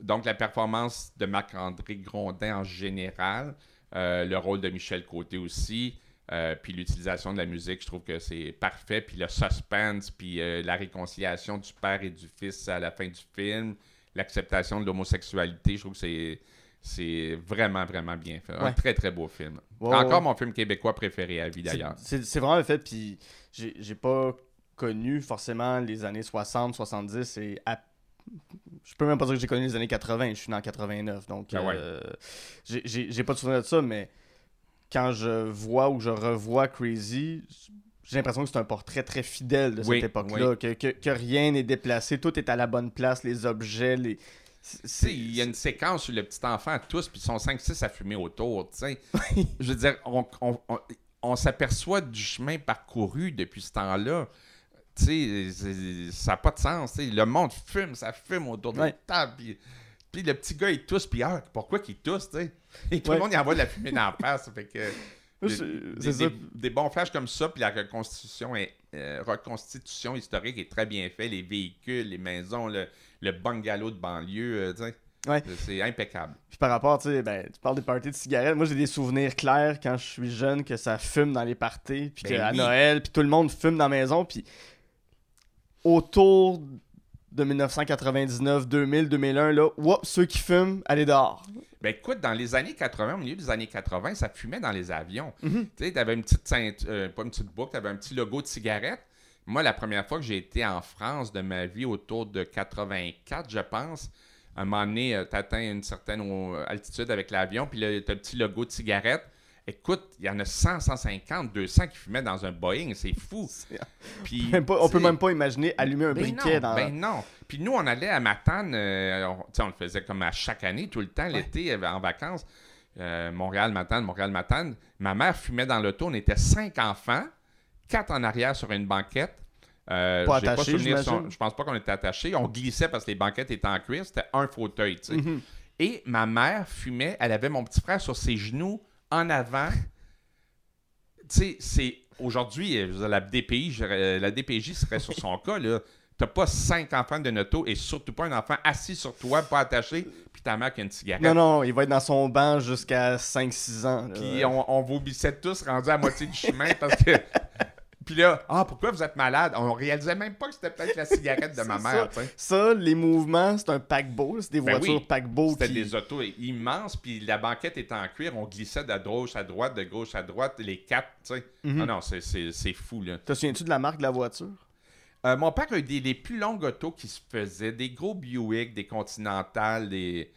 Donc, la performance de Marc-André Grondin en général, euh, le rôle de Michel Côté aussi, euh, puis l'utilisation de la musique, je trouve que c'est parfait. Puis le suspense, puis euh, la réconciliation du père et du fils à la fin du film, l'acceptation de l'homosexualité, je trouve que c'est. C'est vraiment, vraiment bien fait. Un Ouais. très, très beau film. Ouais, Encore ouais. mon film québécois préféré à vie, d'ailleurs. C'est c'est vraiment le fait, puis j'ai j'ai pas connu forcément les années 60, 70 et à- je peux même pas dire que j'ai connu les années 80, je suis né en 89, donc Ah ouais. euh, j'ai- pas de souvenir de ça, mais quand je vois ou je revois Crazy, j'ai l'impression que c'est un portrait très fidèle de cette Oui, époque-là, que, que- que rien n'est déplacé, tout est à la bonne place, les objets, les... il y a une séquence où le petit enfant tous, puis son 5-6 à fumer autour. tu sais. Je veux dire, on, on- on- on s'aperçoit du chemin parcouru depuis ce temps-là. Tu sais, c'est- ça n'a pas de sens. Le monde fume, ça fume autour de Ouais. la table. Puis, puis le petit gars, il tousse, puis ah, pourquoi qu'il tousse, tu sais? Et tout Ouais. le monde y envoie de la fumée dans la face. Fait que, des, des- ça. des- des bons flashs comme ça, puis la reconstitution, est, euh, reconstitution historique est très bien faite. Les véhicules, les maisons, le, le bungalow de banlieue, euh. Ouais. C'est impeccable. Puis par rapport, tu sais, ben, tu parles des parties de cigarettes. Moi, j'ai des souvenirs clairs quand je suis jeune que ça fume dans les parties, puis Ben oui. Noël, puis tout le monde fume dans la maison. Puis autour de 1999, 2000, 2001, là, whoop, ceux qui fument, allez dehors. Ben écoute, dans les années 80, au milieu des années 80, ça fumait dans les avions. Mhm. Tu sais, t'avais une petite ceinte- euh, pas une petite boucle, t'avais un petit logo de cigarette. Moi, la première fois que j'ai été en France de ma vie, autour de 84, je pense, à un moment donné, euh, t'atteins une certaine altitude avec l'avion, puis là, t'as le petit logo de cigarette. Écoute, il y en a 100, 150, 200 qui fumaient dans un Boeing, c'est fou. Puis, Même pas- on peut même pas imaginer allumer un ben briquet non, dans. Ben non. Puis nous, on allait à Matane, euh, on, on le faisait comme à chaque année, tout le temps, l'été, euh, en vacances. Euh, Montréal, Matane, Montréal, Matane. Ma mère fumait dans l'auto. On était cinq enfants, quatre en arrière sur une banquette. Euh, Pas j'imagine. on- Je pense pas qu'on était attachés. On glissait parce que les banquettes étaient en cuir. C'était un fauteuil, tu sais. Mhm. Et ma mère fumait. Elle avait mon petit frère sur ses genoux en avant. sais, c'est. Aujourd'hui, euh, la DPI, je- euh, la DPJ serait sur son cas, là. T'as pas cinq enfants de auto et surtout pas un enfant assis sur toi, pas attaché, puis ta mère qui a une cigarette. Non, non, il va être dans son banc jusqu'à 5-6 ans. Puis on, on vomissait tous rendus à moitié du chemin parce que. Puis là, ah, pourquoi vous êtes malade? On réalisait même pas que c'était peut-être la cigarette de ma mère, ça. les mouvements, c'est un paquebot. C'est des Ben voitures oui. paquebot C'était qui... des autos immenses, puis la banquette était en cuir, on glissait de gauche à droite, de gauche à droite, les quatre, tu sais. Mhm. Ah non, c'est fou, là. Te souviens-tu de la marque de la voiture? Euh, mon père a eu des, les plus longues autos qui se faisaient, des gros Buick, des Continental, des,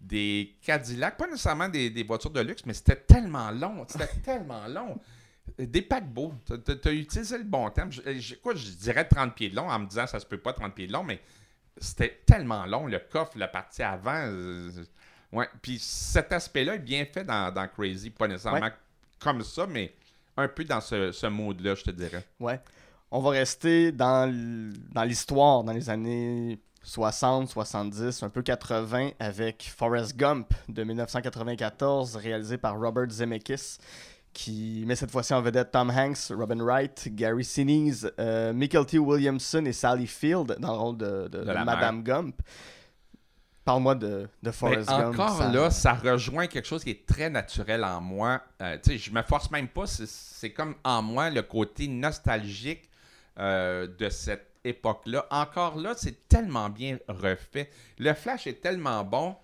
des Cadillac, pas nécessairement des, des voitures de luxe, mais c'était tellement long, c'était tellement long. Des paquebots, tu as utilisé le bon terme. Je, je- quoi, je dirais 30 pieds de long en me disant ça se peut pas 30 pieds de long, mais c'était tellement long, le coffre, la partie avant. euh, ouais. Puis cet aspect-là est bien fait dans, dans Crazy, pas nécessairement Ouais. comme ça, mais un peu dans ce, ce mode-là, je te dirais. Ouais. On va rester dans l'histoire, dans les années 60, 70, un peu 80, avec Forrest Gump de 1994, réalisé par Robert Zemeckis, qui met cette fois-ci en vedette Tom Hanks, Robin Wright, Gary Sinise, euh, Michael T. Williamson et Sally Field dans le rôle de, de- De de la Madame Gump. Parle-moi de, de Forrest Gump. encore ça- là, ça rejoint quelque chose qui est très naturel en moi. Euh, tu sais, je me force même pas. c'est- comme en moi le côté nostalgique euh, de cette époque-là. Encore là, c'est tellement bien refait. Le Flash est tellement bon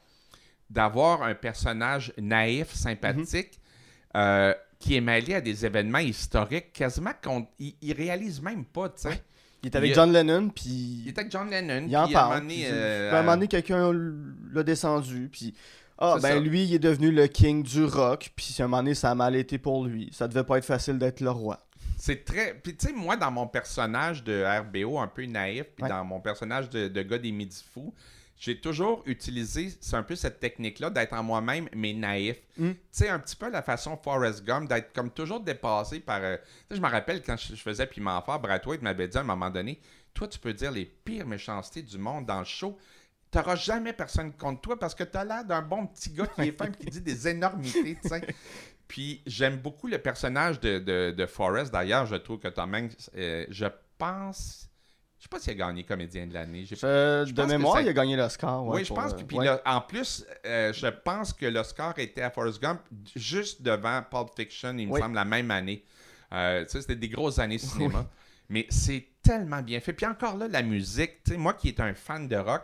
d'avoir un personnage naïf, sympathique, euh, qui est mêlé à des événements historiques, quasiment qu'on il, il réalise même pas, tu sais. Ouais. Il est avec Il- John Lennon, Il puis est avec John Lennon. il en puis à un parle. moment donné, euh, à un moment donné, quelqu'un l'a descendu, puis ah ben ça. lui, il est devenu le king du rock, puis à un moment donné, ça a mal été pour lui. Ça devait pas être facile d'être le roi. C'est très. Puis, tu sais, moi, dans mon personnage de RBO un peu naïf, puis Ouais. dans mon personnage de, de gars des Midi Fous, j'ai toujours utilisé, c'est un peu cette technique-là d'être en moi-même, mais naïf. Mm. Tu sais, un petit peu la façon Forrest Gump, d'être comme toujours dépassé par. euh, Tu sais, je me rappelle quand je, je faisais Piment Fort, Brad White m'avait dit à un moment donné Toi, tu peux dire les pires méchancetés du monde dans le show. T'auras jamais personne contre toi parce que t'as l'air d'un bon petit gars qui est fin et qui dit des énormités, tu sais. Puis j'aime beaucoup le personnage de, de, de Forrest. D'ailleurs, je trouve que Tom Hanks, euh, je pense. Je sais pas s'il a gagné comédien de l'année. De mémoire, ça- il a gagné l'Oscar. ouais, oui, je pense euh, que. Ouais. en plus, euh, je pense que l'Oscar était à Forrest Gump juste devant Pulp Fiction, il me Oui. semble, la même année. Euh, tu sais, c'était des grosses années cinéma. Mais c'est tellement bien fait. Puis encore là, la musique, tu sais, moi qui est un fan de rock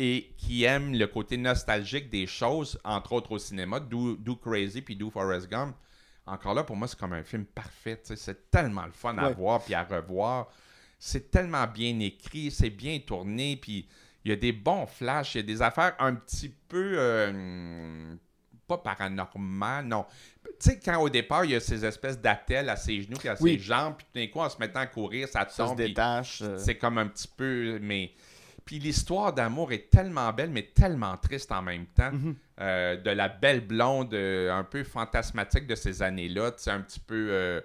et qui aime le côté nostalgique des choses, entre autres au cinéma, Do, Do Crazy puis Do Forrest Gump, encore là, pour moi, c'est comme un film parfait. tu sais, C'est tellement le fun à Ouais. voir puis à revoir. C'est tellement bien écrit, c'est bien tourné, puis il y a des bons flashs, il y a des affaires un petit peu. euh, pas paranormales, non. Tu sais, quand au départ, il y a ces espèces d'attelles à ses genoux, puis à Oui. ses jambes, puis tout d'un coup, en se mettant à courir, ça Ça se tombe. détache. euh, c'est comme un petit peu. Mais. Puis l'histoire d'amour est tellement belle, mais tellement triste en même temps. Mhm. Euh, de la belle blonde un peu fantasmatique de ces années-là. Tu sais, un petit peu.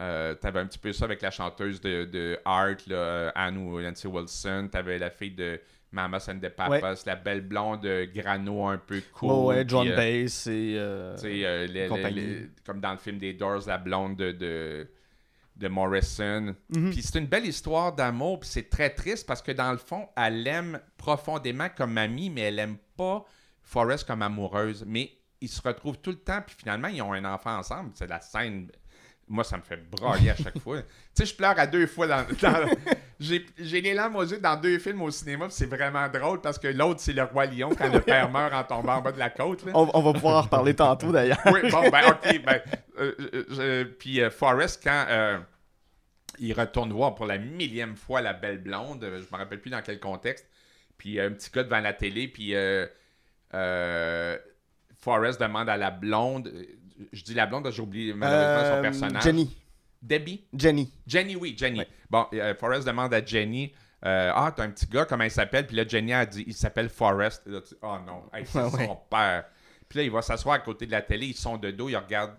Euh, euh, T'avais un petit peu ça avec la chanteuse de, de Art, là, euh, Anne ou Nancy Wilson. T'avais la fille de Mamas and the Papas, la belle blonde euh, grano un peu cool. ouais, ouais, John euh, Bass et. euh, tu sais, euh, les- les- compagnie. les- comme dans le film des Doors, la blonde de, de, de Morrison. Mhm. Puis c'est une belle histoire d'amour, puis c'est très triste parce que dans le fond, elle l'aime profondément comme amie, mais elle aime pas Forrest comme amoureuse. Mais ils se retrouvent tout le temps, puis finalement, ils ont un enfant ensemble. C'est la scène. Moi, ça me fait brailler à chaque fois. Tu sais, je pleure à deux fois dans. dans- J'ai les larmes aux yeux dans deux films au cinéma, c'est vraiment drôle parce que l'autre, c'est le Roi Lion quand le père meurt en tombant en bas de la côte. là. On, on va pouvoir en reparler tantôt d'ailleurs. Oui, bon, ben, ok. Ben, euh, euh, puis euh, Forrest, quand euh, il retourne voir pour la millième fois la belle blonde, je me rappelle plus dans quel contexte, puis un petit gars devant la télé, puis Forrest demande à la blonde, je dis la blonde, j'ai oublié malheureusement son Euh, personnage. Jenny. Debbie? Jenny. Jenny, oui, Jenny. Bon, euh, Forrest demande à Jenny euh, Ah, t'as un petit gars, comment il s'appelle Puis là, Jenny a dit Il s'appelle Forrest. Là, tu- oh non, hey, c'est Ouais, ouais. son père. Puis là, il va s'asseoir à côté de la télé, ils sont de dos, ils regardent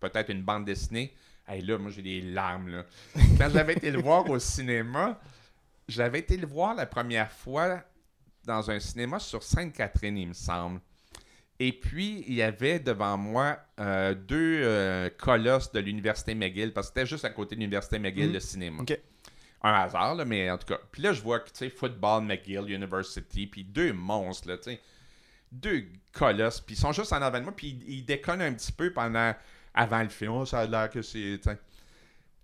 peut-être une bande dessinée. Hey, là, moi, j'ai des larmes. Là. Quand j'avais été le voir au cinéma, j'avais été le voir la première fois dans un cinéma sur Sainte-Catherine, il me semble. Et puis, il y avait devant moi euh, deux euh, colosses de l'Université McGill, parce que c'était juste à côté de l'Université McGill, Mhm. le cinéma. Un hasard, là, mais en tout cas. Puis là, je vois que, tu sais, Football McGill University, puis deux monstres, là, tu sais. Deux colosses, puis ils sont juste en avant de moi, puis ils, ils déconnent un petit peu pendant, avant le film. Oh, ça a l'air que c'est.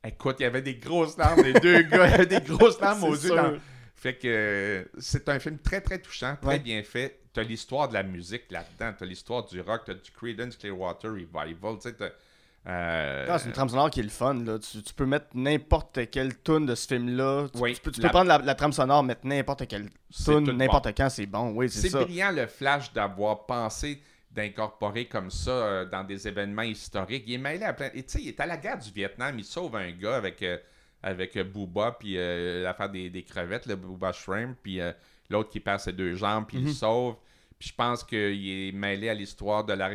Écoute, il y avait des grosses larmes, les deux gars, il y avait des grosses larmes aux yeux. dans- Fait que euh, c'est un film très, très touchant, très Ouais. bien fait. T'as l'histoire de la musique là-dedans, t'as l'histoire du rock, t'as du Creedence Clearwater Revival, tu sais, euh, Ah, c'est une trame sonore qui est le fun. Là. Tu, tu peux mettre n'importe quelle tune de ce film-là. Tu, Oui, tu peux, tu la- peux prendre la, la trame sonore, mettre n'importe quelle tune, n'importe bon. quand, c'est bon. Oui, c'est brillant le flash d'avoir pensé d'incorporer comme ça euh, dans des événements historiques. Il est mêlé à plein. Et tu sais, il est à la guerre du Vietnam, il sauve un gars avec, euh, avec euh, Booba, puis euh, l'affaire des, des crevettes, le Booba Shrimp, puis euh, l'autre qui perd ses deux jambes, puis il Mhm. le sauve. Puis je pense qu'il est mêlé à l'histoire de la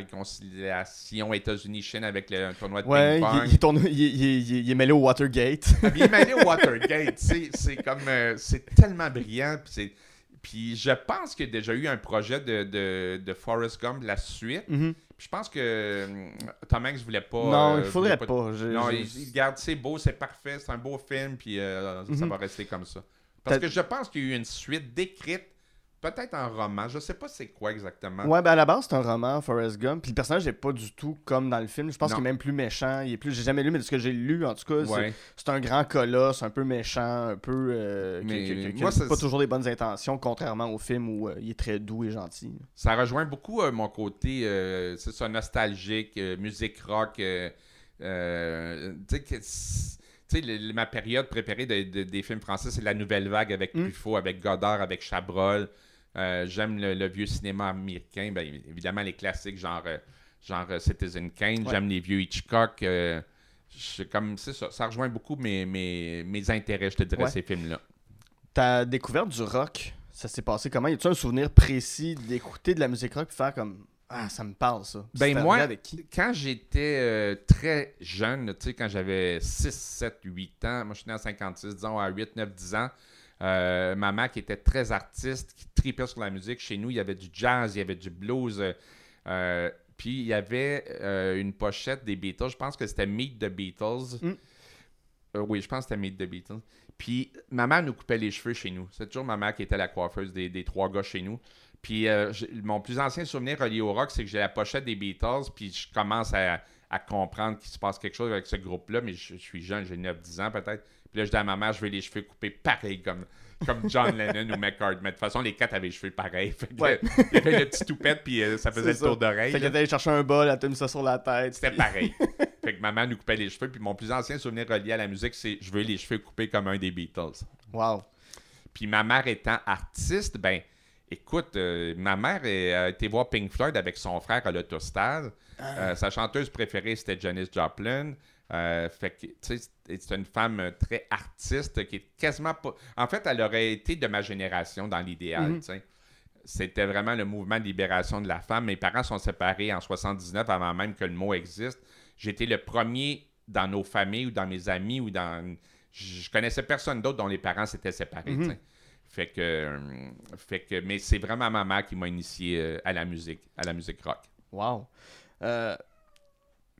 réconciliation États-Unis-Chine avec le un tournoi de Ouais, il, ping-pong. il tourne- il- il- il- il est mêlé au Watergate. Ah, il est mêlé au Watergate. sais, c'est comme. euh, c'est tellement brillant. Puis, puis je pense qu'il y a déjà eu un projet de, de, de Forrest Gump, la suite. Mhm. Je pense que euh, Tom Hanks voulait pas. non, euh, il faudrait voulait pas. Non, il, il garde, c'est beau, c'est parfait, c'est un beau film, puis euh, ça Mhm. va rester comme ça. Parce que je pense qu'il y a eu une suite décrite, peut-être en roman, je sais pas c'est quoi exactement. Ouais, ben à la base, c'est un roman, Forrest Gump. Puis le personnage n'est pas du tout comme dans le film. Je pense qu'il est même plus méchant. Il est plus. J'ai jamais lu, mais de ce que j'ai lu, en tout cas, c'est- Ouais. c'est un grand colosse, un peu méchant, un peu. euh, Mais qui, qui- qui moi, a pas toujours des bonnes intentions, contrairement au film où euh, il est très doux et gentil. Ça rejoint beaucoup euh, mon côté, c'est ça, nostalgique, musique rock. euh, tu sais, ma période préférée de- de- des films français, c'est la nouvelle vague avec Mm. Truffaut, avec Godard, avec Chabrol. Euh, J'aime le, le vieux cinéma américain, ben, évidemment les classiques genre, euh, genre euh, Citizen Kane. Ouais. J'aime les vieux Hitchcock. euh, comme ça, ça rejoint beaucoup mes, mes, mes intérêts, je te dirais, Ouais. ces films-là. Ta découverte du rock, ça s'est passé comment? Y a-tu un souvenir précis d'écouter de la musique rock et faire comme Ah, ça me parle ça? Ben, moi- arrivé avec qui? Quand j'étais euh, très jeune, tu sais, quand j'avais 6, 7, 8 ans, moi je suis né en 56, disons à 8, 9, 10 ans, euh, ma mère qui était très artiste, qui tripait sur la musique, chez nous il y avait du jazz, il y avait du blues, euh, puis il y avait euh, une pochette des Beatles, je pense que c'était Meet the Beatles. Mm. Oui, je pense que c'était Meet the Beatles. Puis ma mère nous coupait les cheveux chez nous. C'est toujours ma mère qui était la coiffeuse des, des trois gars chez nous. Puis mon plus ancien souvenir relié au rock, c'est que j'ai la pochette des Beatles, puis je commence à, à comprendre qu'il se passe quelque chose avec ce groupe-là, mais je, je suis jeune, j'ai 9-10 ans peut-être. Puis là, je dis à ma mère, je veux les cheveux coupés pareil comme, comme John Lennon ou McCartney. Mais de toute façon, les quatre avaient les cheveux pareils. Ouais. Il y avait le petit toupette, puis euh, ça faisait le tour d'oreille. Fait qu'elle allée chercher un bol, elle mis ça sur la tête. C'était pareil. fait que ma mère nous coupait les cheveux, puis mon plus ancien souvenir relié à la musique, c'est je veux les cheveux coupés comme un des Beatles. Wow. Puis ma mère étant artiste, ben, écoute, euh, ma mère a été voir Pink Floyd avec son frère à l'autostade. Euh, sa chanteuse préférée, c'était Janis Joplin. Euh, fait que, tu sais, c'est- une femme euh, très artiste qui est quasiment pas. En fait, elle aurait été de ma génération dans l'idéal, Mhm. tu sais. C'était vraiment le mouvement de libération de la femme. Mes parents sont séparés en 79 avant même que le mot existe. J'étais le premier dans nos familles ou dans mes amis ou dans. Je connaissais personne d'autre dont les parents s'étaient séparés. Mhm. tu sais. Fait que, euh, fait que, mais c'est vraiment ma mère qui m'a initié à la musique, à la musique rock. Wow. Euh,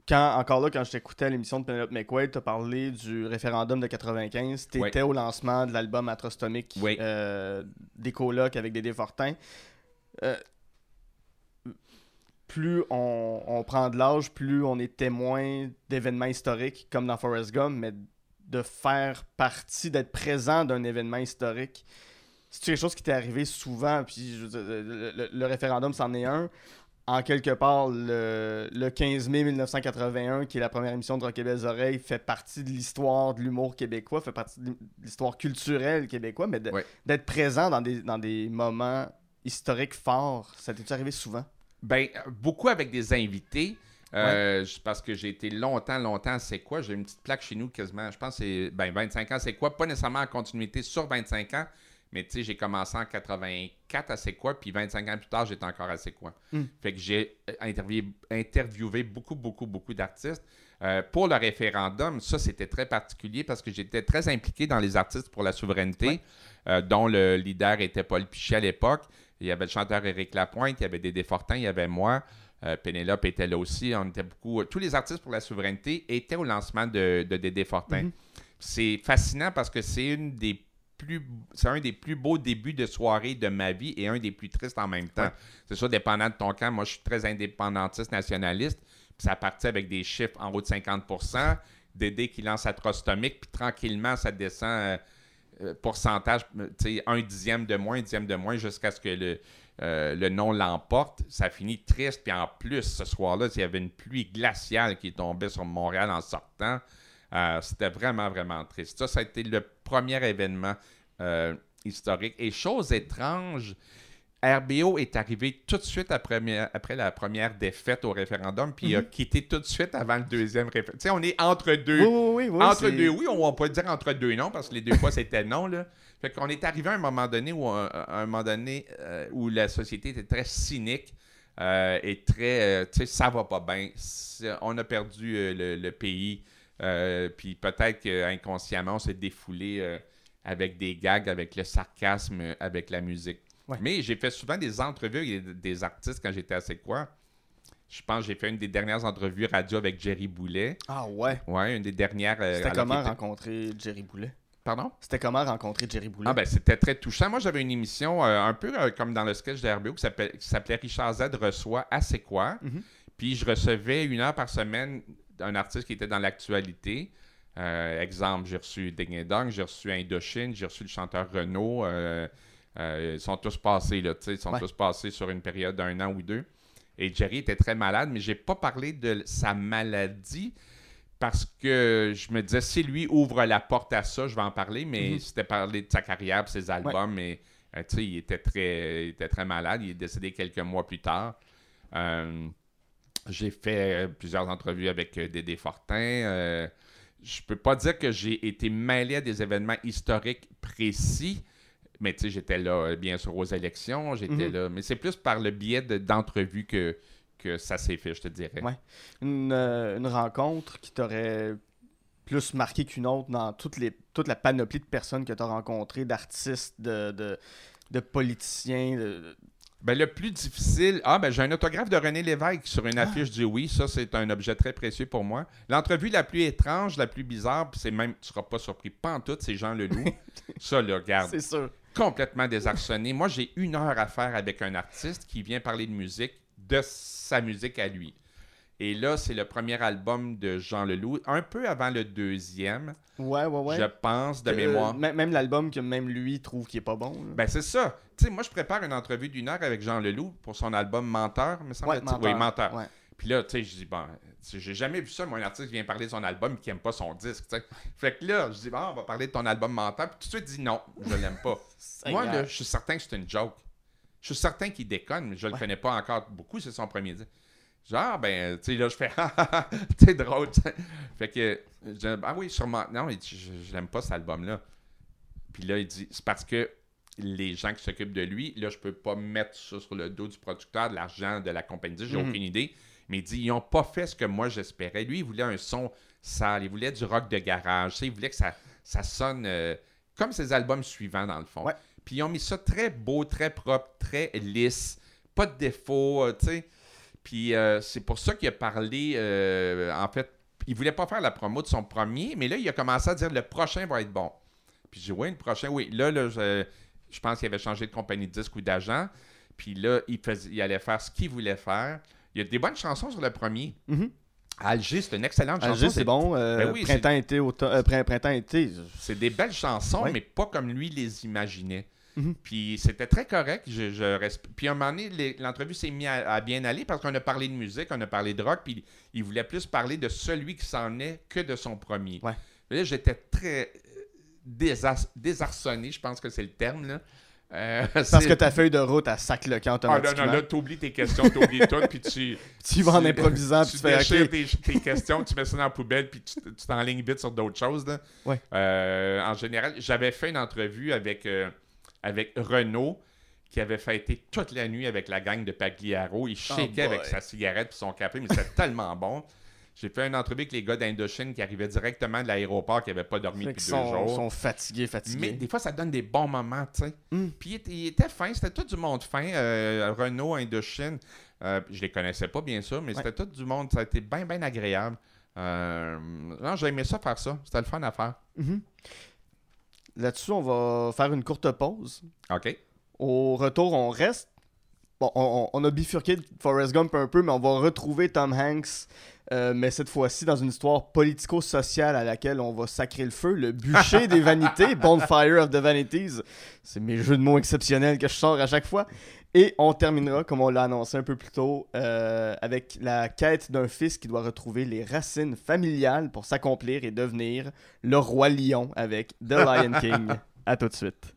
quand, encore là, quand je t'écoutais à l'émission de Penelope McQuaid, t'as parlé du référendum de 95. T'étais au lancement de l'album Atrostomique Oui. euh, des colocs avec Dédé Fortin. Euh, plus on, on prend de l'âge, plus on est témoin d'événements historiques, comme dans Forrest Gump, mais de faire partie, d'être présent d'un événement historique. C'est quelque chose qui t'est arrivé souvent, puis je veux dire, le, le- le référendum, c'en est un. En quelque part, le, le 15 mai 1981, qui est la première émission de Rock et Belles Oreilles, fait partie de l'histoire de l'humour québécois, fait partie de l'histoire culturelle québécois, mais Ouais. d'être présent dans des, dans des moments historiques forts, ça t'est arrivé souvent? Ben, beaucoup avec des invités. euh, Parce que j'ai été longtemps, longtemps, c'est quoi? J'ai une petite plaque chez nous quasiment, je pense que c'est ben, 25 ans, c'est quoi? Pas nécessairement en continuité sur 25 ans, mais tu sais, j'ai commencé en 84 à c'est quoi, puis 25 ans plus tard, j'étais encore à c'est quoi. Mm. Fait que j'ai euh, interviewé, interviewé beaucoup, beaucoup, beaucoup d'artistes. Euh, pour le référendum, ça, c'était très particulier parce que j'étais très impliqué dans les artistes pour la souveraineté, Ouais. euh, dont le leader était Paul Pichet à l'époque. Il y avait le chanteur Éric Lapointe, il y avait Dédé Fortin, il y avait moi. Euh, Pénélope était là aussi. On était beaucoup. Tous les artistes pour la souveraineté étaient au lancement de, de Dédé Fortin. Mhm. C'est fascinant parce que c'est une des plus c'est un des plus beaux débuts de soirée de ma vie et un des plus tristes en même temps. Ouais. C'est sûr, dépendant de ton camp, moi je suis très indépendantiste nationaliste. Puis ça partit avec des chiffres en haut de 50% Dédé qui lance Atrostomique, puis tranquillement ça descend euh, euh, pourcentage, euh, tu sais, un dixième de moins, un dixième de moins, jusqu'à ce que le, euh, le nom l'emporte. Ça finit triste, puis en plus, ce soir-là, il y avait une pluie glaciale qui tombait sur Montréal en sortant. Euh, C'était vraiment, vraiment triste. Ça, ça a été le premier événement euh, historique. Et chose étrange, RBO est arrivé tout de suite après, après la première défaite au référendum, puis il a quitté tout de suite avant le deuxième référendum. Tu sais, on est entre deux. Oui, oui, oui. oui, entre deux, oui, on va pas dire entre deux non, parce que les deux fois c'était non. Là. Fait qu'on est arrivé à un moment donné où, un moment donné, euh, où la société était très cynique euh, et très. euh, tu sais, ça va pas bien. On a perdu le, le pays. Euh, puis peut-être qu'inconsciemment, on s'est défoulé euh, avec des gags, avec le sarcasme, euh, avec la musique. Ouais. Mais j'ai fait souvent des entrevues avec des, artistes quand j'étais à C'est quoi. Je pense que j'ai fait une des dernières entrevues radio avec Jerry Boulet. Ah ouais. Ouais, une des dernières. euh, C'était comment était- rencontrer Jerry Boulet? Pardon? C'était comment rencontrer Jerry Boulet? Ah ben c'était très touchant. Moi j'avais une émission euh, un peu euh, comme dans le sketch de RBO qui s'appelait qui s'appelait Richard Z reçoit à c'est quoi. Mhm. Puis je recevais une heure par semaine un artiste qui était dans l'actualité. Euh, exemple, j'ai reçu Ding Dong, j'ai reçu Indochine, j'ai reçu le chanteur Renault. euh, euh, ils sont tous passés, là, ils sont Ouais. tous passés sur une période d'un an ou deux. Et Jerry était très malade, mais j'ai pas parlé de sa maladie parce que je me disais, si lui ouvre la porte à ça, je vais en parler, mais Mhm. c'était parler de sa carrière, de ses albums, mais tu sais, il était, très, il était très malade. Il est décédé quelques mois plus tard. Euh, j'ai fait euh, plusieurs entrevues avec euh, Dédé Fortin. Euh, je peux pas dire que j'ai été mêlé à des événements historiques précis, mais tu sais, j'étais là, bien sûr, aux élections. J'étais Mhm. là. Mais c'est plus par le biais de- d'entrevues que, que ça s'est fait, je te dirais. Ouais. Une, euh, une rencontre qui t'aurait plus marqué qu'une autre dans toutes les, toute la panoplie de personnes que tu as rencontrées, d'artistes, de, de, de politiciens. de- Ben, le plus difficile. Ah, ben, j'ai un autographe de René Lévesque sur une affiche du Oui. Ça, c'est un objet très précieux pour moi. L'entrevue la plus étrange, la plus bizarre, puis c'est même, tu seras pas surpris, pas en tout, c'est Jean Leloup. ça, là, regarde, C'est sûr. complètement désarçonné. Moi, j'ai une heure à faire avec un artiste qui vient parler de musique, de sa musique à lui. Et là, c'est le premier album de Jean Leloup, un peu avant le deuxième, Ouais, ouais, ouais. je pense, de Euh, mémoire. même même l'album que même lui trouve qui est pas bon. là. Ben, c'est ça. Tu sais, moi, je prépare une entrevue d'une heure avec Jean Leloup pour son album Menteur, me semble ouais, Oui, Menteur. Ouais. Puis là, tu sais, je dis, bon, j'ai jamais vu ça, moi, un artiste vient parler de son album et qui aime pas son disque. Fait que là, je dis, bon, on va parler de ton album Menteur. Puis tout de suite, dit non, je l'aime pas. moi, là, je suis certain que c'est une joke. Je suis certain qu'il déconne, mais je le Ouais. connais pas encore beaucoup, c'est son premier disque. Genre, ben, tu sais, là, je fais, c'est drôle, tu sais. Fait que, je ah oui, sûrement. Non, il dit, je, je l'aime pas, cet album-là. Puis là, il dit, c'est parce que les gens qui s'occupent de lui, là, je peux pas mettre ça sur le dos du producteur, de l'argent de la compagnie. J'ai Mhm. aucune idée. Mais il dit, ils ont pas fait ce que moi j'espérais. Lui, il voulait un son sale, il voulait du rock de garage. Tu sais, il voulait que ça, ça sonne euh, comme ses albums suivants, dans le fond. Ouais. Puis ils ont mis ça très beau, très propre, très lisse. Pas de défauts, euh, tu sais. Puis euh, c'est pour ça qu'il a parlé, euh, en fait, il voulait pas faire la promo de son premier, mais là, il a commencé à dire le prochain va être bon. Puis j'ai dit, oui, le prochain, oui. Là, là je, je pense qu'il avait changé de compagnie de disque ou d'agent. Puis là, il, faisait, il allait faire ce qu'il voulait faire. Il y a des bonnes chansons sur le premier. Alger, c'est une excellente chanson. Alger, c'est bon. euh, Ben oui, printemps, été, automne, euh, printemps, été. C'est des belles chansons, mais pas comme lui les imaginait. Mhm. Puis c'était très correct. Je, je resp- Puis à un moment donné, l'entrevue s'est mise à, à bien aller parce qu'on a parlé de musique, on a parlé de rock, puis il voulait plus parler de celui qui s'en est que de son premier. Ouais. Là, j'étais très euh, désarçonné, je pense que c'est le terme. Là. Euh, Parce que ta feuille de route, elle sac le camp Ah non, non, là, t'oublies tes questions, t'oublies tout, puis tu... tu vas en improvisant, puis tu fais déchires OK. tes, tes questions, tu mets ça dans la poubelle, puis tu tu t'enlignes vite sur d'autres choses. là. Ouais. Euh, en général, j'avais fait une entrevue avec, euh, avec Renaud, qui avait fêté toute la nuit avec la gang de Pagliaro. Il shakeait Oh avec sa cigarette et son café, mais c'était tellement bon. J'ai fait une entrevue avec les gars d'Indochine qui arrivaient directement de l'aéroport, qui n'avaient pas dormi depuis deux sont, jours. sont fatigués, fatigués. Mais des fois, ça donne des bons moments, tu sais. Mm. Puis il était, il était fin, c'était tout du monde fin. euh, Renault, Indochine, euh, je les connaissais pas, bien sûr, mais c'était tout du monde. Ça a été bien, bien agréable. Euh, non, j'ai aimé ça faire ça. C'était le fun à faire. Mhm. Là-dessus, on va faire une courte pause. OK. Au retour, on reste. Bon, on, on- a bifurqué de Forrest Gump un peu, mais on va retrouver Tom Hanks, euh, mais cette fois-ci dans une histoire politico-sociale à laquelle on va sacrer le feu, le bûcher des vanités, Bonfire of the Vanities. C'est mes jeux de mots exceptionnels que je sors à chaque fois. Et on terminera, comme on l'a annoncé un peu plus tôt, euh, avec la quête d'un fils qui doit retrouver les racines familiales pour s'accomplir et devenir le roi lion avec The Lion King. à tout de suite.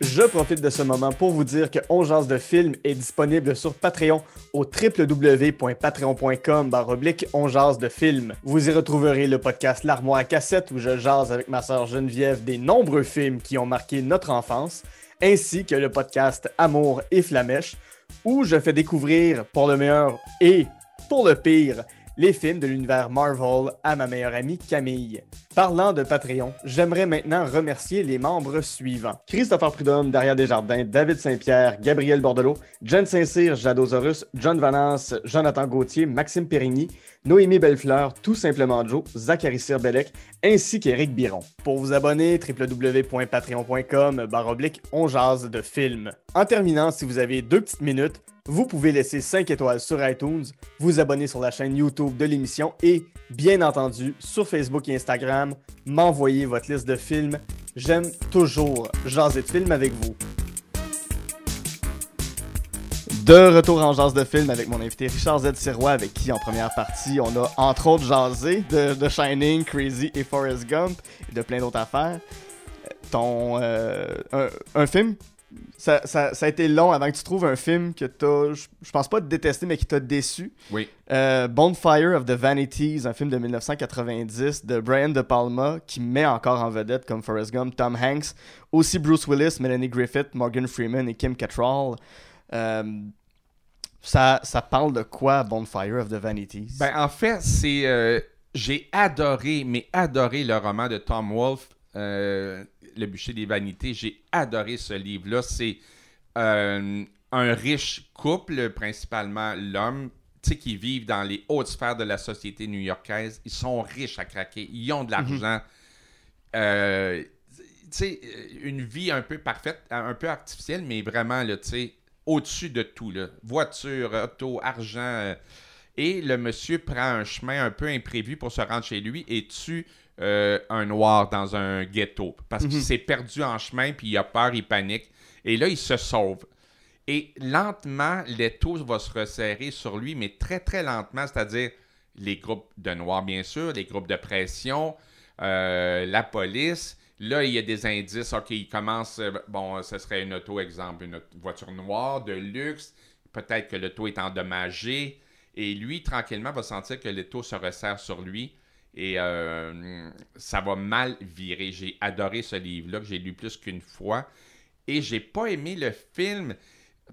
Je profite de ce moment pour vous dire que On Jase de film est disponible sur Patreon au www.patreon.com baroblique On Jase de film. Vous y retrouverez le podcast L'armoire à cassette où je jase avec ma sœur Geneviève des nombreux films qui ont marqué notre enfance, ainsi que le podcast Amour et Flamèche où je fais découvrir pour le meilleur et pour le pire les films de l'univers Marvel à ma meilleure amie Camille. Parlant de Patreon, j'aimerais maintenant remercier les membres suivants. Christopher Prudhomme, Daria Desjardins, David Saint-Pierre, Gabriel Bordelot, Jen Saint-Cyr, Jadosaurus, John Valence, Jonathan Gauthier, Maxime Périgny, Noémie Bellefleur, Tout Simplement Joe, Zachary Sirbelec, ainsi qu'Éric Biron. Pour vous abonner, www.patreon.com baroblique on jase de film. En terminant, si vous avez deux petites minutes, vous pouvez laisser 5 étoiles sur iTunes, vous abonner sur la chaîne YouTube de l'émission et, bien entendu, sur Facebook et Instagram, m'envoyer votre liste de films. J'aime toujours jaser de films avec vous. De retour en jase de film avec mon invité Richard Z. Sirois, avec qui en première partie on a entre autres jasé de, de Shining, Crazy et Forrest Gump et de plein d'autres affaires. Euh, Ton euh, un, un film, ça, ça- ça a été long avant que tu trouves un film que t'as, je pense pas détesté, mais qui t'a déçu. Oui. Euh, Bonfire of the Vanities, un film de 1990 de Brian De Palma qui met encore en vedette comme Forrest Gump, Tom Hanks, aussi Bruce Willis, Melanie Griffith, Morgan Freeman et Kim Cattrall. Euh, ça, ça parle de quoi Bonfire of the Vanities? Ben, en fait, c'est. euh, j'ai adoré, mais adoré le roman de Tom Wolfe, euh, Le bûcher des vanités. J'ai adoré ce livre-là. C'est euh, un riche couple, principalement l'homme, qui vivent dans les hautes sphères de la société new-yorkaise. Ils sont riches à craquer. Ils ont de l'argent. Euh, sais, une vie un peu parfaite, un peu artificielle, mais vraiment, au-dessus de tout, là. Voiture, auto, argent. euh, et le monsieur prend un chemin un peu imprévu pour se rendre chez lui et tue euh, un noir dans un ghetto. Parce qu'il s'est perdu en chemin, puis il a peur, il panique. Et là, il se sauve. Et lentement, l'étau va se resserrer sur lui, mais très, très lentement, c'est-à-dire les groupes de noirs, bien sûr, les groupes de pression, euh, la police. Là, il y a des indices. OK, il commence. euh, bon, ce serait une auto, exemple, une voiture noire de luxe. Peut-être que l'auto est endommagée. Et lui, tranquillement, va sentir que l'auto se resserre sur lui. Et euh, ça va mal virer. J'ai adoré ce livre-là, que j'ai lu plus qu'une fois. Et j'ai pas aimé le film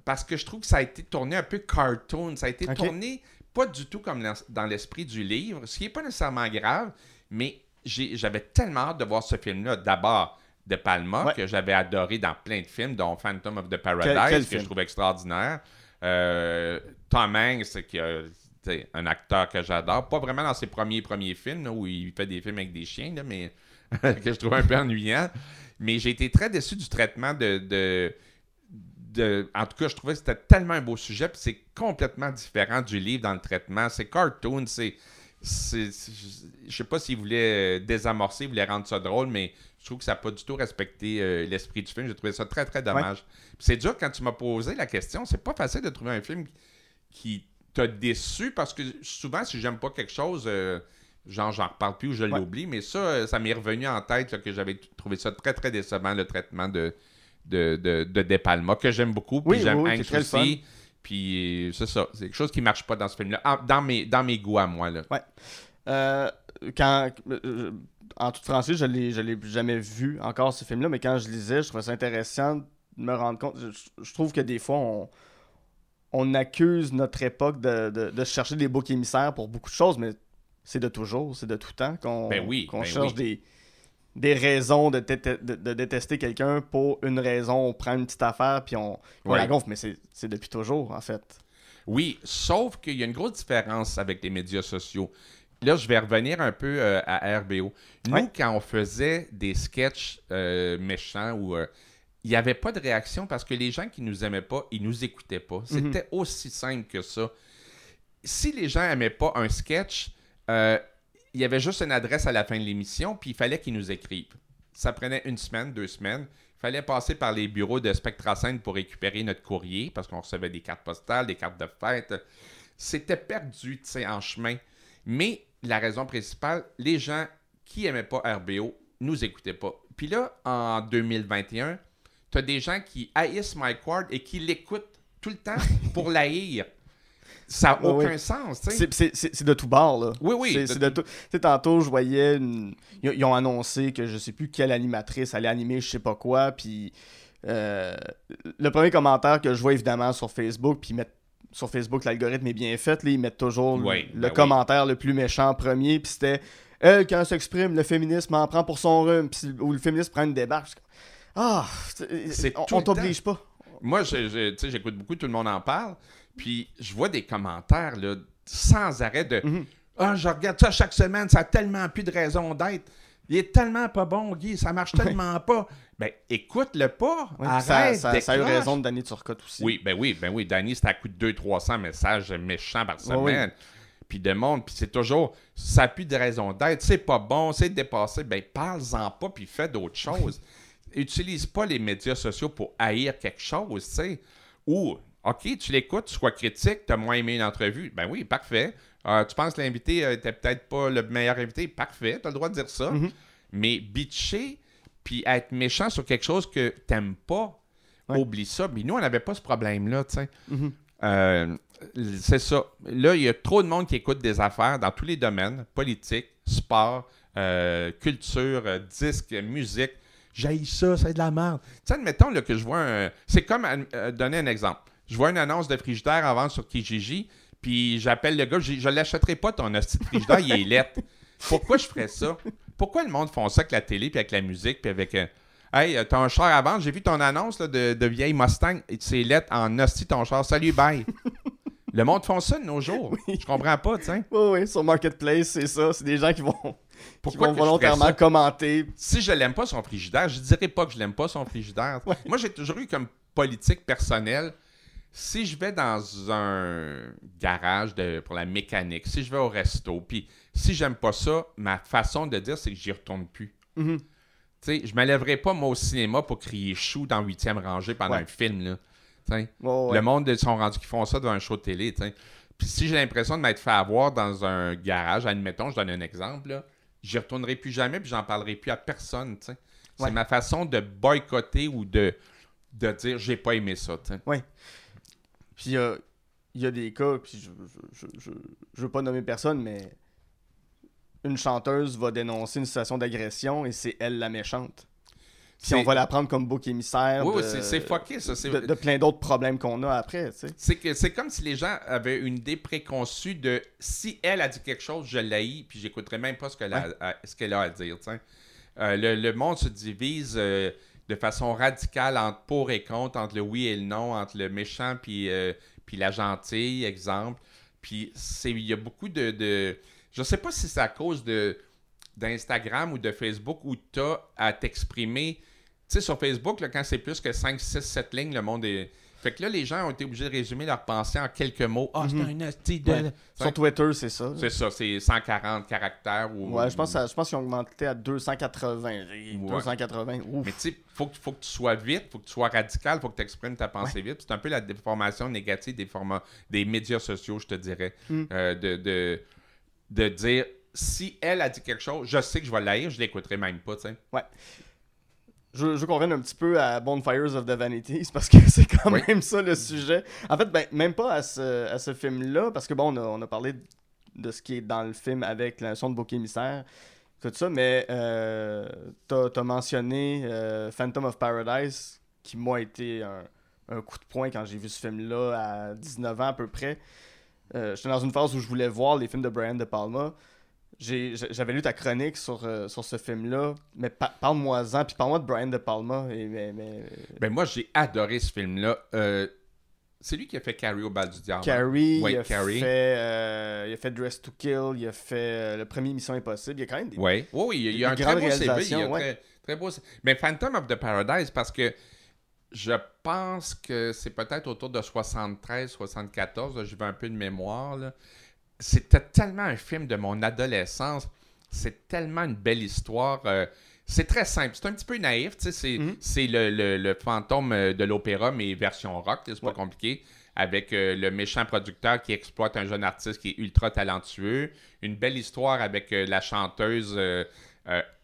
parce que je trouve que ça a été tourné un peu cartoon. Ça a été tourné pas du tout comme dans l'esprit du livre, ce qui n'est pas nécessairement grave, mais j'avais tellement hâte de voir ce film-là. D'abord, de Palma, Ouais. que j'avais adoré dans plein de films, dont Phantom of the Paradise, Quel- quel que film? je trouve extraordinaire. Euh, Tom Hanks, qui a- sais, un acteur que j'adore. Pas vraiment dans ses premiers premiers films, là, où il fait des films avec des chiens, là, mais que je trouve un peu ennuyant. Mais j'ai été très déçu du traitement de, de, de- En tout cas, je trouvais que c'était tellement un beau sujet, puis c'est complètement différent du livre dans le traitement. C'est cartoon, c'est. c'est- c'est- Je sais pas s'il voulait euh, désamorcer, il voulait rendre ça drôle, mais je trouve que ça n'a pas du tout respecté euh, l'esprit du film. J'ai trouvé ça très, très dommage. C'est dur quand tu m'as posé la question. C'est pas facile de trouver un film qui t'a déçu parce que souvent, si j'aime pas quelque chose, euh, genre j'en reparle plus ou je Ouais. l'oublie. Mais ça, euh, ça m'est revenu en tête là, que j'avais trouvé ça très, très décevant, le traitement de, de, de, de De Palma, que j'aime beaucoup. Puis Oui, j'aime oui, aussi. Puis euh, c'est ça. C'est quelque chose qui marche pas dans ce film-là. Dans mes, dans mes goûts à moi. Là. Euh, quand, euh, en toute franchise, je l'ai, je l'ai jamais vu encore ce film-là, mais quand je lisais, je trouvais ça intéressant de me rendre compte. Je, je trouve que des fois, on, on accuse notre époque de, de- de chercher des boucs émissaires pour beaucoup de choses, mais c'est de toujours, c'est de tout temps qu'on Ben oui, ben cherche oui. des, des raisons de, déte- de- de détester quelqu'un pour une raison. On prend une petite affaire puis on, on Ouais. la gonfle, mais c'est c'est depuis toujours, en fait. Oui, sauf qu'il y a une grosse différence avec les médias sociaux. Là, je vais revenir un peu euh, à RBO. Nous, Ouais. quand on faisait des sketchs euh, méchants ou euh, il n'y avait pas de réaction parce que les gens qui nous aimaient pas, ils nous écoutaient pas. C'était aussi simple que ça. Si les gens aimaient pas un sketch, euh, il y avait juste une adresse à la fin de l'émission, puis il fallait qu'ils nous écrivent. Ça prenait une semaine, deux semaines. Il fallait passer par les bureaux de Spectracène pour récupérer notre courrier, parce qu'on recevait des cartes postales, des cartes de fête. C'était perdu, tu sais, en chemin. Mais la raison principale, les gens qui aimaient pas RBO nous écoutaient pas. Puis là, en 2021, tu as des gens qui haïssent Mike Ward et qui l'écoutent tout le temps pour l'haïr. Ça n'a aucun sens, tu sais. C'est- de tout bord, là. Oui, oui, C'est de tout. Tu sais, tantôt, je voyais. une- Ils, ils ont annoncé que je sais plus quelle animatrice allait animer je sais pas quoi. Puis. euh, le premier commentaire que je vois évidemment sur Facebook, puis ils mettent. Sur Facebook, l'algorithme est bien fait. Là, ils mettent toujours le- Oui, le ben oui. commentaire le plus méchant premier. Puis c'était Elle, quand s'exprime, le féminisme en prend pour son rhume. Puis, ou le féminisme prend une débarque. Ah, c'est- C'est on, on t'oblige pas. Moi, j'écoute beaucoup, tout le monde en parle. Puis je vois des commentaires là, sans arrêt de Mhm. Ah, je regarde ça chaque semaine, ça a tellement plus de raison d'être. Il est tellement pas bon, Guy, ça marche tellement pas. Ben, écoute-le pas. Arrête, ça, ça, ça a eu raison de Danny Turcotte aussi. Oui, ben oui, ben oui. Danny, c'était à coup de 200-300 messages méchants par semaine. Puis de monde, puis c'est toujours, ça n'a plus de raison d'être, c'est pas bon, c'est dépassé. Ben, parle-en pas, puis fais d'autres choses. Utilise pas les médias sociaux pour haïr quelque chose, tu sais. Ou, OK, tu l'écoutes, tu sois critique, tu as moins aimé une entrevue. Ben oui, parfait. Euh, tu penses que l'invité euh, était peut-être pas le meilleur invité? Parfait, tu as le droit de dire ça. Mhm. Mais bitcher, puis être méchant sur quelque chose que t'aimes pas, Ouais. oublie ça. Mais nous, on n'avait pas ce problème-là, tu sais. Mhm. Euh, c'est ça. Là, il y a trop de monde qui écoute des affaires dans tous les domaines politique, sport, euh, culture, euh, disque, musique. J'ai ça, c'est de la merde. Tu sais, admettons là, que je vois un. C'est comme euh, donner un exemple. Je vois une annonce de frigidaire en vente sur Kijiji, puis j'appelle le gars, je je l'achèterai pas ton hostie de frigidaire, il est lettre. Pourquoi je ferais ça? Pourquoi le monde font ça avec la télé, puis avec la musique, puis avec. euh, Hey, euh, t'as un char à vendre, j'ai vu ton annonce là, de, de vieille Mustang, et c'est lettre en hostie ton char. Salut, bye. le monde font ça de nos jours. Je comprends pas, tu sais. Oui, oui, sur Marketplace, c'est ça. C'est des gens qui vont, qui Pourquoi vont volontairement commenter. si je l'aime pas son frigidaire, je dirais pas que je l'aime pas son frigidaire. Moi, j'ai toujours eu comme politique personnelle. Si je vais dans un garage de, pour la mécanique, si je vais au resto, puis si j'aime pas ça, ma façon de dire, c'est que j'y retourne plus. Mhm. Tu sais, je me lèverai pas, moi, au cinéma pour crier chou dans 8e rangée pendant Ouais. un film, là. Ouais. Le monde ils sont rendus qui font ça devant un show de télé. Puis si j'ai l'impression de m'être fait avoir dans un garage, admettons, je donne un exemple, là, j'y retournerai plus jamais, puis j'en parlerai plus à personne. C'est ma façon de boycotter ou de, de dire j'ai pas aimé ça, sais. Puis il y a, il y a des cas, puis je, je, je, je, je veux pas nommer personne, mais une chanteuse va dénoncer une situation d'agression et c'est elle la méchante. Puis on va la prendre comme bouc émissaire Oui, de, c'est- fucké, ça. de, de plein d'autres problèmes qu'on a après, tu sais. C'est comme si les gens avaient une idée préconçue de si elle a dit quelque chose, je l'haïs, puis j'écouterai même pas ce qu'elle a, a à dire. Euh, le, le monde se divise euh, de façon radicale entre pour et contre, entre le oui et le non, entre le méchant puis, euh, puis la gentille, exemple. Puis c'est il y a beaucoup de, de je sais pas si c'est à cause de d'Instagram ou de Facebook où tu as à t'exprimer. Tu sais, sur Facebook, là, quand c'est plus que 5, 6, 7 lignes, le monde est. Fait que là, les gens ont été obligés de résumer leur pensée en quelques mots. Ah, c'est un hostie de. Ouais. Sur Twitter, c'est ça. C'est ça, c'est 140 caractères. Ou, Ouais, je pense, à- je pense qu'ils ont augmenté à 280. J'ai- Ouais. 280, ouf. Mais tu sais, faut que, faut que tu sois vite, faut que tu sois radical, faut que tu exprimes ta pensée vite. C'est un peu la déformation négative des formats, des médias sociaux, je te dirais. Mm. Euh, de, de, de dire, si elle a dit quelque chose, je sais que je vais l'haïr, je l'écouterai même pas, tu sais. Je, je veux qu'on revienne un petit peu à Bonfires of the Vanities parce que c'est quand Oui. même ça le sujet. En fait, ben, même pas à ce, à ce film-là, parce que bon, on a, on a parlé de ce qui est dans le film avec la notion de bouc émissaire, tout ça, mais euh, t'as as mentionné euh, Phantom of Paradise, qui moi a été un, un coup de poing quand j'ai vu ce film-là à 19 ans à peu près. Euh, J'étais dans une phase où je voulais voir les films de Brian De Palma. J'ai- J'avais lu ta chronique sur, euh, sur ce film-là, mais pa- parle-moi-en, puis parle-moi de Brian De Palma. Et, mais, mais- Ben moi, j'ai adoré ce film-là. Euh, c'est lui qui a fait Carrie au bal du diable. Carrie, Ouais, il, a Carrie. Fait, euh, il a fait Dress to Kill, il a fait euh, le premier Mission Impossible. Il y a quand même des. Oui, oui, oui, il y a un très beau CV. Il y a réalisations, ouais. très, très beau Mais Phantom of the Paradise, parce que je pense que c'est peut-être autour de 73, 74, là, je vais un peu de mémoire. là. C'était tellement un film de mon adolescence. C'est tellement une belle histoire. euh, c'est très simple. C'est un petit peu naïf. C'est Mhm. c'est le, le- le fantôme euh, de l'opéra, mais version rock. C'est pas Ouais. compliqué. Avec euh, le méchant producteur qui exploite un jeune artiste qui est ultra talentueux. Une belle histoire avec euh, la chanteuse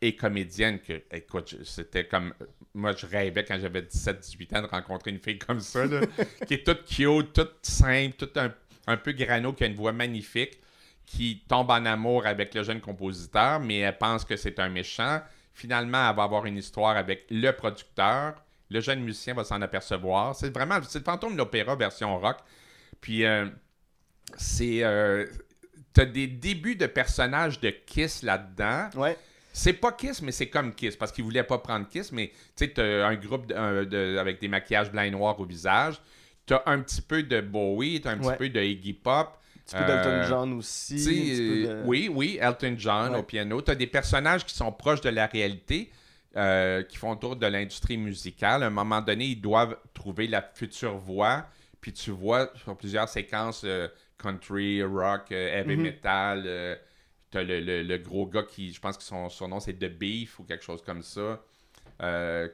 et comédienne que, écoute, c'était comme. Moi, je rêvais quand j'avais 17-18 ans de rencontrer une fille comme ça, là, qui est toute cute, toute simple, toute un, un peu grano, qui a une voix magnifique, qui tombe en amour avec le jeune compositeur, mais elle pense que c'est un méchant. Finalement, elle va avoir une histoire avec le producteur. Le jeune musicien va s'en apercevoir. C'est vraiment. C'est le fantôme de l'opéra version rock. Puis, euh, c'est. euh, T'as des débuts de personnages de Kiss là-dedans. Ouais. C'est pas Kiss, mais c'est comme Kiss, parce qu'ils voulaient pas prendre Kiss, mais tu sais, t'as un groupe de- un- de- avec des maquillages blancs et noirs au visage. T'as un petit peu de Bowie, t'as un petit Ouais. peu de Iggy Pop. Un petit peu d'Elton Euh, John aussi. de- Oui, oui, Elton John Ouais. au piano. Tu as des personnages qui sont proches de la réalité, euh, qui font tour de l'industrie musicale. À un moment donné, ils doivent trouver la future voix. Puis tu vois sur plusieurs séquences euh, country, rock, euh, heavy Mhm. metal. tu as le, le- le gros gars qui, je pense que son, son nom c'est The Beef ou quelque chose comme ça. qui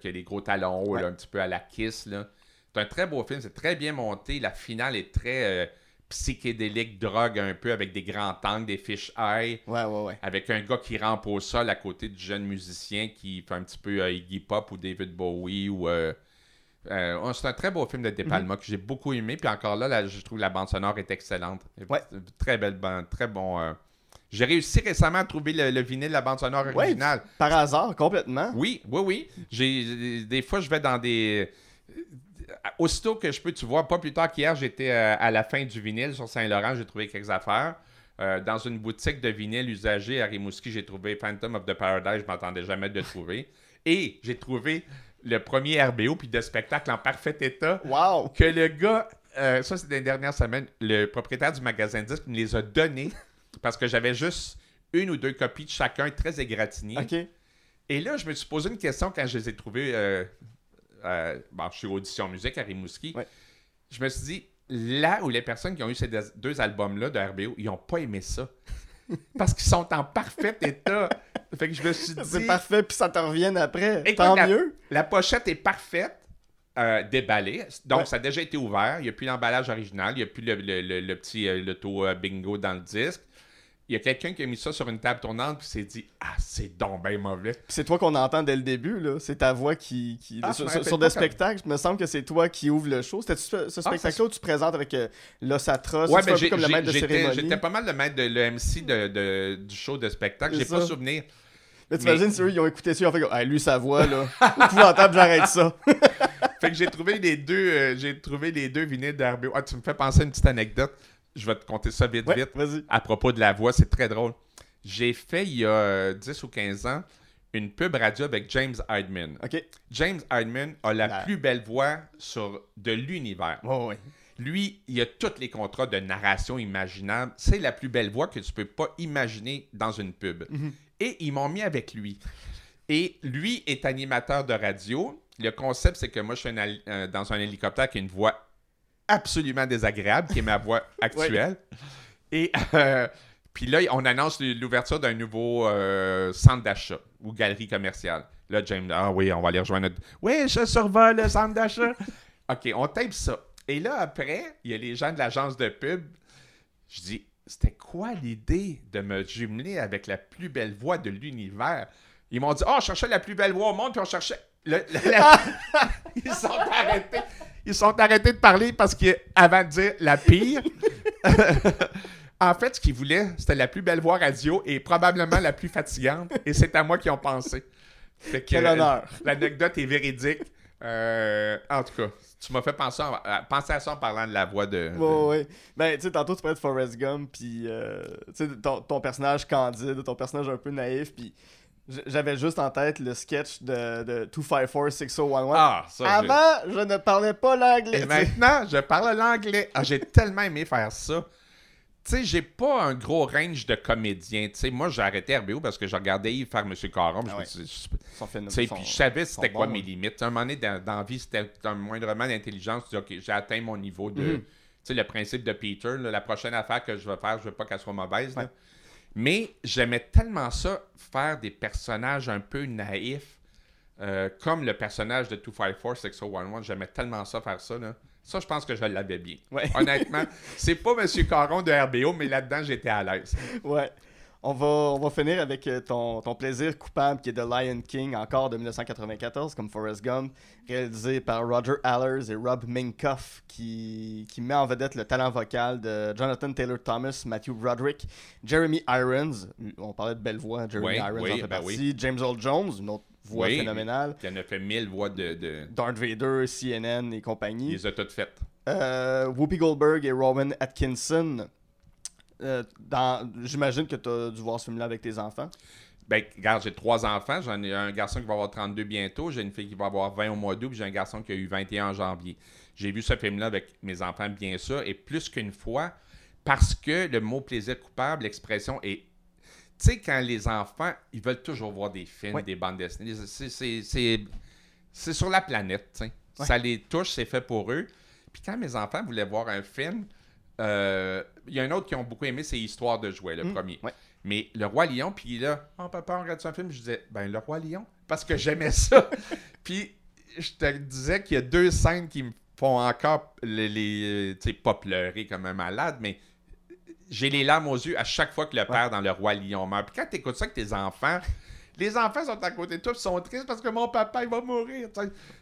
a des gros talons Ouais. là, un petit peu à la Kiss. là. C'est un très beau film, c'est très bien monté. La finale est très euh, psychédélique, drogue un peu, avec des grands angles, des fish eye, Ouais, ouais, ouais. avec un gars qui rampe au sol à côté du jeune musicien qui fait un petit peu euh, Iggy Pop ou David Bowie. ou euh, oh, C'est un très beau film de De. Palma que j'ai beaucoup aimé. Puis encore là, là, je trouve que la bande sonore est excellente. Ouais. Très belle bande, très bon. J'ai réussi récemment à trouver le, le vinyle de la bande sonore Ouais. originale. Par hasard, complètement. Oui, oui, oui. J'ai, des fois, je vais dans des. Aussitôt que je peux, tu vois, pas plus tard qu'hier, j'étais euh, à la fin du vinyle sur Saint-Laurent, j'ai trouvé quelques affaires. Euh, dans une boutique de vinyle usagé à Rimouski, j'ai trouvé Phantom of the Paradise, je m'attendais jamais de le trouver. Et j'ai trouvé le premier RBO puis de spectacle en parfait état Wow! que le gars, euh, ça c'est des dernières semaines, le propriétaire du magasin de disques me les a donnés parce que j'avais juste une ou deux copies de chacun très égratignées. Ok. Et là, je me suis posé une question quand je les ai trouvés. Euh, euh, bon, je suis Audition Musique à Rimouski. Ouais. Je me suis dit, là où les personnes qui ont eu ces deux- albums-là de RBO, ils n'ont pas aimé ça. Parce qu'ils sont en parfait état. Fait que je me suis dit. C'est parfait, puis ça te revienne après. Écoute, Tant la- mieux. La pochette est parfaite, euh, déballée. Donc, Ouais. ça a déjà été ouvert. Il n'y a plus l'emballage original. Il n'y a plus le, le- le- le petit euh, loto euh, bingo dans le disque. Il y a quelqu'un qui a mis ça sur une table tournante et s'est dit Ah, c'est donc bien mauvais. Puis c'est toi qu'on entend dès le début, là. C'est ta voix qui. qui- Ah, sur des spectacles, il me semble que c'est toi qui ouvre le show. C'était ce, ce spectacle-là où tu présentes avec euh. Ouais, c'est mais j'ai- comme le maître de cérémonie. j'étais pas mal le maître de le MC de, de- du show de spectacle. C'est J'ai pas souvenir. Là, t'imagines, si eux, ils ont écouté ça, ils ont fait comme, Ah, lui, sa voix, là. Épouvantable, j'arrête ça. Fait que j'ai trouvé les deux, euh, j'ai trouvé les deux vinyles d'RBO. Ah, tu me fais penser à une petite anecdote. Je vais te conter ça vite, Ouais, vite. vas-y. à propos de la voix, c'est très drôle. J'ai fait il y a euh, 10 ou 15 ans une pub radio avec James Heidman. Ok. James Heidman a la La- plus belle voix sur de l'univers. Ouais, ouais. Lui, il a tous les contrats de narration imaginables. C'est la plus belle voix que tu peux pas imaginer dans une pub. Et ils m'ont mis avec lui. Et lui est animateur de radio. Le concept, c'est que moi, je suis un euh, dans un hélicoptère qui a une voix absolument désagréable, qui est ma voix actuelle. Et euh, puis là, on annonce l'ouverture d'un nouveau euh, centre d'achat ou galerie commerciale. Là, James, ah oui, on va aller rejoindre notre. Oui, je survole le centre d'achat. OK, on tape ça. Et là, après, il y a les gens de l'agence de pub. Je dis, c'était quoi l'idée de me jumeler avec la plus belle voix de l'univers? Ils m'ont dit, oh, on cherchait la plus belle voix au monde, puis on cherchait. le- le- la- Ils sont arrêtés. Ils sont arrêtés de parler parce qu'avant de dire la pire, en fait, ce qu'ils voulaient, c'était la plus belle voix radio et probablement la plus fatigante. Et c'est à moi qu'ils ont pensé. Fait que, Quel honneur. L'anecdote est véridique. Euh, en tout cas, tu m'as fait penser, en- à, penser à ça en parlant de la voix de. de- Ouais, ouais. Ben, tu sais, tantôt, tu parlais de Forrest Gump, puis, euh, ton, ton personnage candide, ton personnage un peu naïf, puis j'avais juste en tête le sketch de, de 254-6011. Ah, ça. Avant, je ne parlais pas l'anglais. Et maintenant, je parle l'anglais. Ah, j'ai tellement aimé faire ça. Tu sais, j'ai pas un gros range de comédiens. Tu sais, moi, j'ai arrêté RBO parce que je regardais Yves faire M. Caron. je Ah me ouais. suis Tu sais, son- puis je savais c'était quoi bons, mes limites. À un moment donné, dans, dans la vie, c'était un moindrement d'intelligence. Tu dis, OK, j'ai atteint mon niveau de. Mhm. Tu sais, le principe de Peter, là, la prochaine affaire que je vais faire, je veux pas qu'elle soit mauvaise. Ouais. Mais j'aimais tellement ça, faire des personnages un peu naïfs, euh, comme le personnage de 254 6011. J'aimais tellement ça, faire ça. Là. Ça, je pense que je l'avais bien. Ouais. Honnêtement, c'est pas M. Caron de RBO, mais là-dedans, j'étais à l'aise. Ouais. On va, on va finir avec euh, ton, ton plaisir coupable qui est The Lion King, encore de 1994, comme Forrest Gump, réalisé par Roger Allers et Rob Minkoff, qui, qui met en vedette le talent vocal de Jonathan Taylor Thomas, Matthew Broderick, Jeremy Irons, on parlait de belle voix, Jeremy Oui, Irons oui, en fait ben partie, James Earl Jones, une autre voix Oui. phénoménale, Qui en a fait mille voix de. de... Darth Vader, CNN et Il compagnie. les a toutes faites. Euh, Whoopi Goldberg et Rowan Atkinson. Euh, J'imagine que tu as dû voir ce film-là avec tes enfants. Ben, regarde, j'ai trois enfants. J'en ai un garçon qui va avoir 32 bientôt. J'ai une fille qui va avoir 20 au mois d'août. Puis j'ai un garçon qui a eu 21 en janvier. J'ai vu ce film-là avec mes enfants, bien sûr, et plus qu'une fois, parce que le mot plaisir coupable, l'expression est. Tu sais, quand les enfants, ils veulent toujours voir des films, des bandes dessinées. C'est- sur la planète, tu sais. Ça les touche, c'est fait pour eux. Puis quand mes enfants voulaient voir un film, euh, il y a un autre qui ont beaucoup aimé, c'est Histoire de jouer, le Mm, premier. ouais. Mais Le Roi Lion, puis là, oh papa, on regarde un film, je disais, ben Le Roi Lion, parce que j'aimais ça. puis je te disais qu'il y a deux scènes qui me font encore les, les tu sais, pas pleurer comme un malade, mais j'ai les larmes aux yeux à chaque fois que le père dans Le Roi Lion meurt. Puis quand tu écoutes ça avec tes enfants, les enfants sont à côté de toi, puis sont tristes parce que mon papa, il va mourir.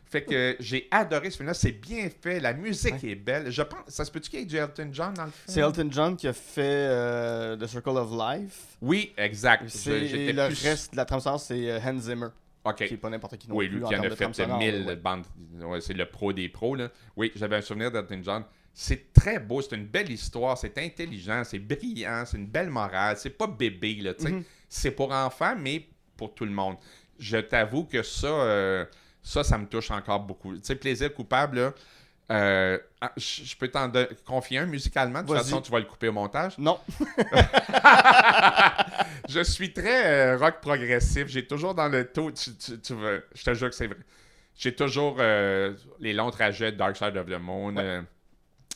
Fait que j'ai adoré ce film-là, c'est bien fait, la musique est belle. Je pense, ça se peut-tu qu'il y ait du Elton John dans le film? C'est Elton John qui a fait euh, The Circle of Life. Oui, exact. Et le plus- reste de la trame c'est euh, Hans Zimmer, OK. qui est pas n'importe qui non Oui, lui qui en a fait trame sonore, 1000 ouais. bandes. Ouais, c'est le pro des pros. Là. Oui, j'avais un souvenir d'Elton John. C'est très beau, c'est une belle histoire, c'est intelligent, c'est brillant, c'est une belle morale. C'est pas bébé, là. Mhm. C'est pour enfants, mais pour tout le monde. Je t'avoue que ça, euh, ça, ça me touche encore beaucoup. Tu sais, plaisir coupable, là. euh, ah, je peux t'en confier un musicalement. De toute façon, tu vas le couper au montage. Non, Je suis très euh, rock progressif. J'ai toujours dans le taux. Tu, tu- tu veux- je te jure que c'est vrai. J'ai toujours euh, les longs trajets de Dark Side of the Moon, euh,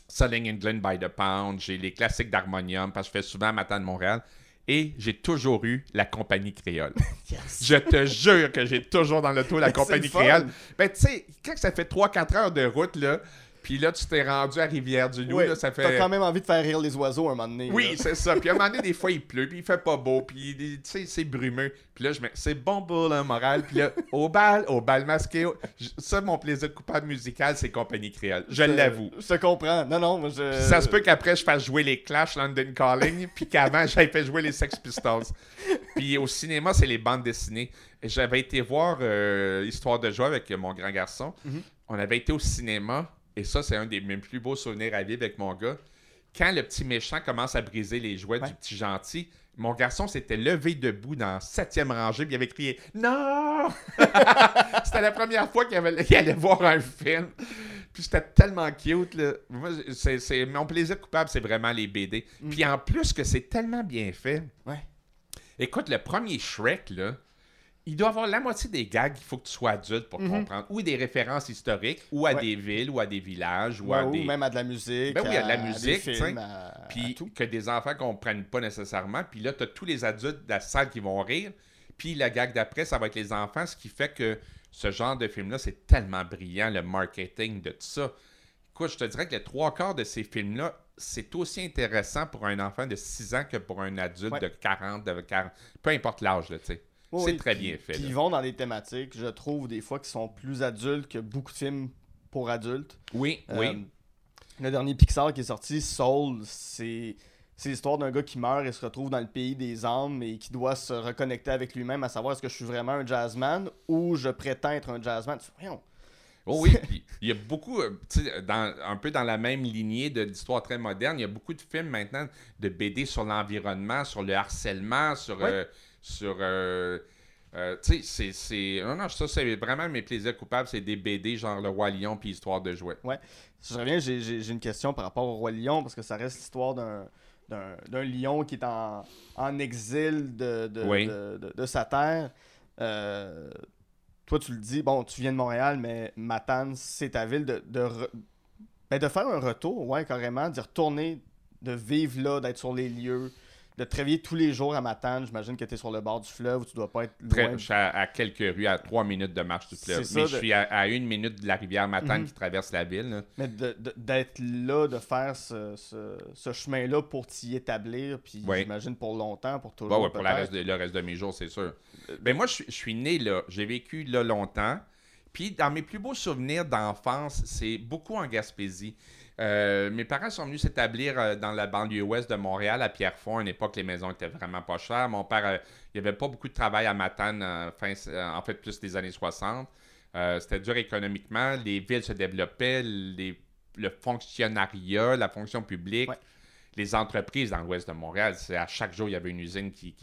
Selling England by the Pound. J'ai les classiques d'Harmonium parce que je fais souvent Matin de Montréal. Et j'ai toujours eu la compagnie créole. Je te jure que j'ai toujours dans le tour la c'est compagnie créole. Ben, tu sais, quand ça fait 3-4 heures de route, là, puis là, tu t'es rendu à Rivière-du-Loup, là, ça fait. t'as quand même envie de faire rire les oiseaux un moment donné. Oui, c'est ça. Puis à un moment donné, des fois, il pleut, puis il fait pas beau, puis tu sais, c'est brumeux. Puis là, je me c'est bon pour le moral. Puis là, au bal, au bal masqué. au- Ça, mon plaisir coupable musical, c'est Compagnie Créole. Je l'avoue. Je te comprends. Non, non, moi je. Ça se peut qu'après, je fasse jouer les Clash London Calling, puis qu'avant, j'avais fait jouer les Sex Pistols. Puis au cinéma, c'est les bandes dessinées. J'avais été voir euh, Histoire de joie avec mon grand garçon. Mhm. On avait été au cinéma, et ça, c'est un des mes plus beaux souvenirs à vivre avec mon gars. Quand le petit méchant commence à briser les jouets Ouais. du petit gentil, mon garçon s'était levé debout dans la septième rangée, puis il avait crié Non C'était la première fois qu'il avait- qu'il allait voir un film. Puis c'était tellement cute. Là. Moi, c'est, c'est- mon plaisir coupable, c'est vraiment les BD. Puis en plus que c'est tellement bien fait. Ouais. Écoute, le premier Shrek, là, il doit avoir la moitié des gags qu'il faut que tu sois adulte pour comprendre. Ou des références historiques, ou à Ouais. des villes, ou à des villages, ou Ouais, à ou des... même à de la musique. Ben oui, à de la musique, tu sais. Puis que des enfants comprennent pas nécessairement. Puis là, tu as tous les adultes de la salle qui vont rire. Puis la gag d'après, ça va être les enfants, ce qui fait que ce genre de film-là, c'est tellement brillant, le marketing de tout ça. Écoute, je te dirais que les trois quarts de ces films-là, c'est aussi intéressant pour un enfant de 6 ans que pour un adulte Ouais. de 40, de 40. Peu importe l'âge, tu sais. Oui, c'est oui, très puis- bien fait. Puis ils vont dans des thématiques, je trouve, des fois, qui sont plus adultes que beaucoup de films pour adultes. Oui, Euh, oui. Le dernier Pixar qui est sorti, Soul, c'est c'est l'histoire d'un gars qui meurt et se retrouve dans le pays des âmes et qui doit se reconnecter avec lui-même à savoir est-ce que je suis vraiment un jazzman ou je prétends être un jazzman? Tu Voyons, Oh oui, puis il y a beaucoup, euh, dans, un peu dans la même lignée de- d'histoire très moderne, il y a beaucoup de films maintenant de BD sur l'environnement, sur le harcèlement, sur... Ouais. euh, sur euh, euh, tu sais, c'est-. Non, non, ça, c'est vraiment mes plaisirs coupables, c'est des BD genre Le Roi Lion puis Histoire de jouets. Si je reviens, j'ai- une question par rapport au roi lion, parce que ça reste l'histoire d'un d'un d'un lion qui est en, en exil de, de, Oui. de, de- de sa terre. Euh, toi, tu le dis, bon, tu viens de Montréal, mais Matane, c'est ta ville, de, de, re- ben, de faire un retour, ouais, carrément, d'y retourner, de vivre là, d'être sur les lieux, de travailler tous les jours à Matane. J'imagine que tu es sur le bord du fleuve, où tu dois pas être Très- loin. je suis à, à quelques rues, à trois minutes de marche du fleuve. Mais de- je suis à, à une minute de la rivière Matane Mhm. qui traverse la ville. là. Mais d'être là, de faire ce, ce, ce chemin-là pour t'y établir, puis j'imagine pour longtemps, pour toujours. Ouais, ouais, pour la peut-être. reste de- le reste de mes jours, c'est sûr. Ben moi, je, suis- je suis né là. J'ai vécu là longtemps. Puis dans mes plus beaux souvenirs d'enfance, c'est beaucoup en Gaspésie. Euh, mes parents sont venus s'établir euh, dans la banlieue ouest de Montréal, à Pierrefonds. À une époque, les maisons étaient vraiment pas chères. Mon père, euh, il n'y avait pas beaucoup de travail à Matane, euh, fin, en fait, plus des années 60. Euh, C'était dur économiquement. Les villes se développaient. les- le fonctionnariat, la fonction publique, Ouais. les entreprises dans l'ouest de Montréal. C'est à chaque jour, il y avait une usine qui.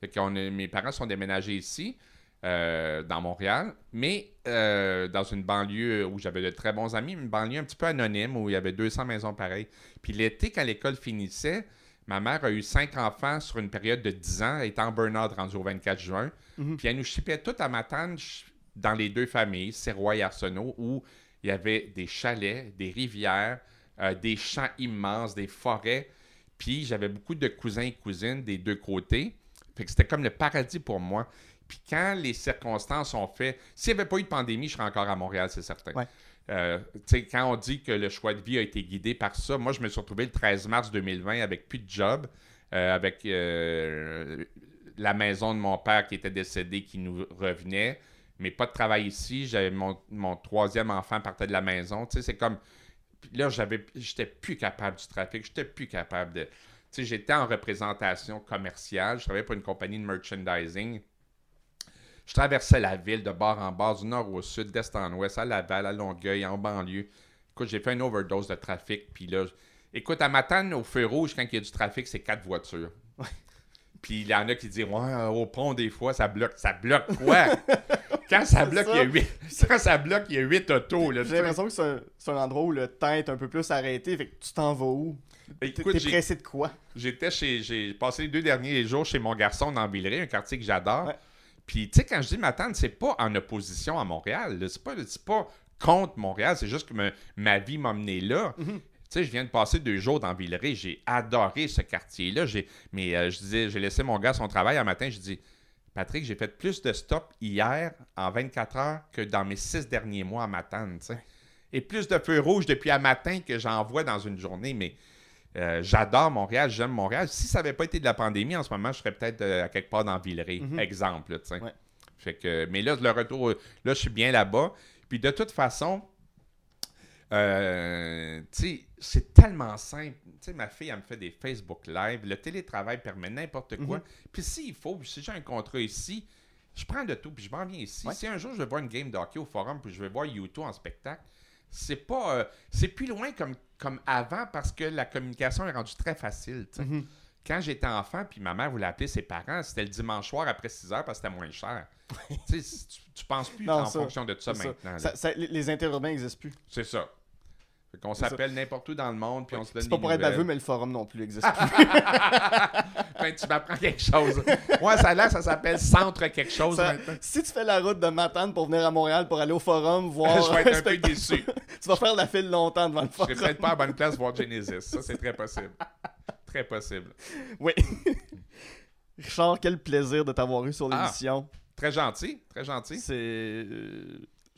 Fait mes parents sont déménagés ici, euh, dans Montréal, mais euh, dans une banlieue où j'avais de très bons amis, une banlieue un petit peu anonyme où il y avait 200 maisons pareilles. Puis l'été, quand l'école finissait, ma mère a eu cinq enfants sur une période de 10 ans, elle était en burn-out rendu au 24 juin. Mhm. Puis elle nous chipait toutes à Matane dans les deux familles, Serrois et Arsenault, où il y avait des chalets, des rivières, euh, des champs immenses, des forêts. Puis j'avais beaucoup de cousins et cousines des deux côtés. Fait que c'était comme le paradis pour moi. Puis quand les circonstances ont fait... S'il n'y avait pas eu de pandémie, je serais encore à Montréal, c'est certain. Ouais. Euh, quand on dit que le choix de vie a été guidé par ça, moi, je me suis retrouvé le 13 mars 2020 avec plus de job, euh, avec euh, la maison de mon père qui était décédé qui nous revenait, mais pas de travail ici. J'avais mon, mon troisième enfant partait de la maison. C'est comme... Là, j'avais, j'étais plus capable du trafic, j'étais plus capable de... J'étais en représentation commerciale, je travaillais pour une compagnie de merchandising. Je traversais la ville de bord en bord, du nord au sud, d'est en ouest, à Laval, à Longueuil, en banlieue. Écoute, j'ai fait une overdose de trafic, puis là... Écoute, à Matane, au feu rouge, quand il y a du trafic, c'est quatre voitures. Puis il y en a qui disent Ouais, au pont, des fois, ça bloque. Ça bloque quoi? Quand ça bloque, il y a huit. Quand ça bloque, il y a huit autos. J'ai l'impression que c'est un, endroit où le temps est un peu plus arrêté, fait que tu t'en vas où? T'es Écoute, t'es j'ai- pressé de quoi? J'étais chez. J'ai passé les deux derniers jours chez mon garçon dans Villeray, un quartier que j'adore. Ouais. Puis, tu sais, quand je dis ma tante, c'est pas en opposition à Montréal. C'est pas, pas contre Montréal. C'est juste que me- ma vie m'a mené là. Mhm. Tu sais, je viens de passer deux jours dans Villeray. J'ai adoré ce quartier-là. Mais euh, je disais, j'ai laissé mon gars son travail un matin. Je dis, Patrick, j'ai fait plus de stops hier en 24 heures que dans mes six derniers mois à Matane. tu sais. Et plus de feux rouges depuis à matin que j'en vois dans une journée. Mais euh, j'adore Montréal, j'aime Montréal. Si ça n'avait pas été de la pandémie, en ce moment, je serais peut-être euh, à quelque part dans Villeray, Mhm. exemple. là. Ouais. Fait que, mais là, le retour, là, je suis bien là-bas. Puis de toute façon, euh, c'est tellement simple. Ma fille, elle me fait des Facebook Live. Le télétravail permet n'importe quoi. Mhm. Puis s'il faut, si j'ai un contrat ici, je prends de tout, puis je m'en viens ici. Ouais. Si un jour je vais voir une game de hockey au forum, puis je vais voir YouTube en spectacle, c'est pas. euh, c'est plus loin comme, comme avant parce que la communication est rendue très facile. Mhm. Quand j'étais enfant, puis ma mère voulait appeler ses parents, c'était le dimanche soir après 6 heures parce que c'était moins cher. tu, tu, penses plus Non, en ça, fonction de ça maintenant. Ça- ça- les interurbains n'existent plus. C'est ça. Fait qu'on s'appelle n'importe où dans le monde, puis on se donne C'est pas pour être baveux, mais le forum non plus n'existe plus. Ben, tu m'apprends quelque chose. Moi, ça l'air, ça s'appelle Centre quelque chose Ça- maintenant. si tu fais la route de Matane pour venir à Montréal pour aller au forum voir Je vais être un peu déçu. tu vas faire la file longtemps devant le Je forum. serais peut-être pas à bonne place voir Genesis. Ça, c'est très possible. Très possible. Oui. Richard, quel plaisir de t'avoir eu sur Ah. l'émission. Très gentil. Très gentil. C'est.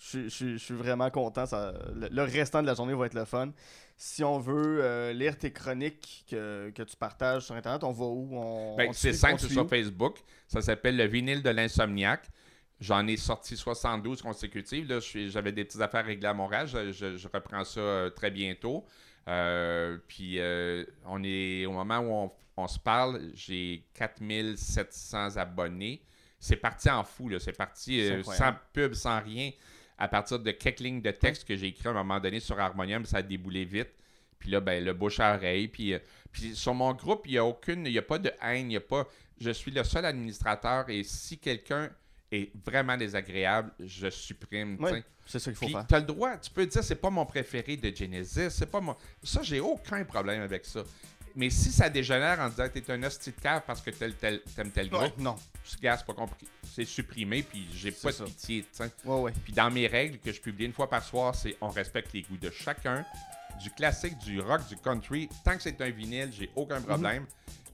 Je je- je suis vraiment content. Ça... Le, le restant de la journée va être le fun. Si on veut euh, lire tes chroniques que, que tu partages sur Internet, on va où? On, Ben, on c'est simple, c'est sur? Facebook. Ça s'appelle le vinyle de l'insomniaque. J'en ai sorti 72 consécutives. Là, j'avais des petites affaires réglées à Montréal. Je, je- reprends ça euh, très bientôt. Euh, puis euh, on est au moment où on, on se parle, j'ai 4700 abonnés. C'est parti en fou, là. C'est parti sans pub, sans rien. À partir de quelques lignes de texte que j'ai écrit à un moment donné sur Harmonium, ça a déboulé vite. Puis là, ben, le bouche à oreille. Puis, euh, puis sur mon groupe, il n'y a aucune, il n'y a pas de haine, il a pas. Je suis le seul administrateur et si quelqu'un est vraiment désagréable, je supprime. c'est ça qu'il faut Puis faire. tu as le droit, tu peux dire c'est pas mon préféré de Genesis, c'est pas mon. Ça, j'ai aucun problème avec ça. Mais si ça dégénère en disant que t'es un hostie de cave parce que tel, tel, t'aimes tel Ouais, groupe, non. ce gars, c'est pas. C'est supprimé, puis j'ai pas de pitié. Ouais, ouais. Puis dans mes règles que je publie une fois par soir, c'est on respecte les goûts de chacun, du classique, du rock, du country. Tant que c'est un vinyle, j'ai Mhm. aucun problème.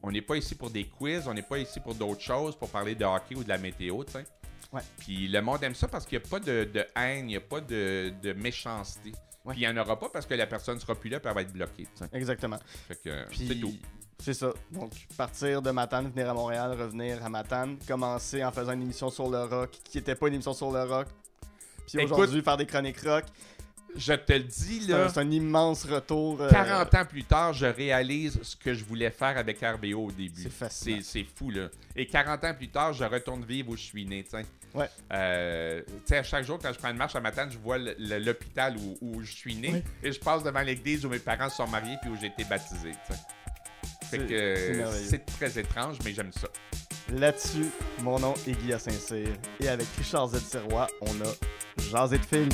On n'est pas ici pour des quiz, on n'est pas ici pour d'autres choses, pour parler de hockey ou de la météo, tu sais. Ouais. Puis le monde aime ça parce qu'il n'y a pas de, de haine, il n'y a pas de, de méchanceté. Ouais. Puis il n'y en aura pas parce que la personne sera plus là puis elle va être bloquée. Exactement. Fait que euh, Puis, c'est tout. C'est ça. Donc, partir de Matane, venir à Montréal, revenir à Matane, commencer en faisant une émission sur le rock qui n'était pas une émission sur le rock. Puis aujourd'hui, faire des chroniques rock. Je te le dis, C'est un, là, c'est un immense retour. euh, 40 ans plus tard, je réalise ce que je voulais faire avec RBO au début. C'est fascinant. C'est fou, là. Et 40 ans plus tard, je retourne vivre où je suis né. Ouais. Euh, tu sais, à chaque jour, quand je prends une marche à matin, je vois le- le- l'hôpital où, où je suis né. Et je passe devant l'église où mes parents se sont mariés puis où j'ai été baptisé, C'est- euh, c'est très étrange, mais j'aime ça. Là-dessus, mon nom est Guillaume Saint-Cyr. Et avec Richard Z. Sirois, on a Jasé de film.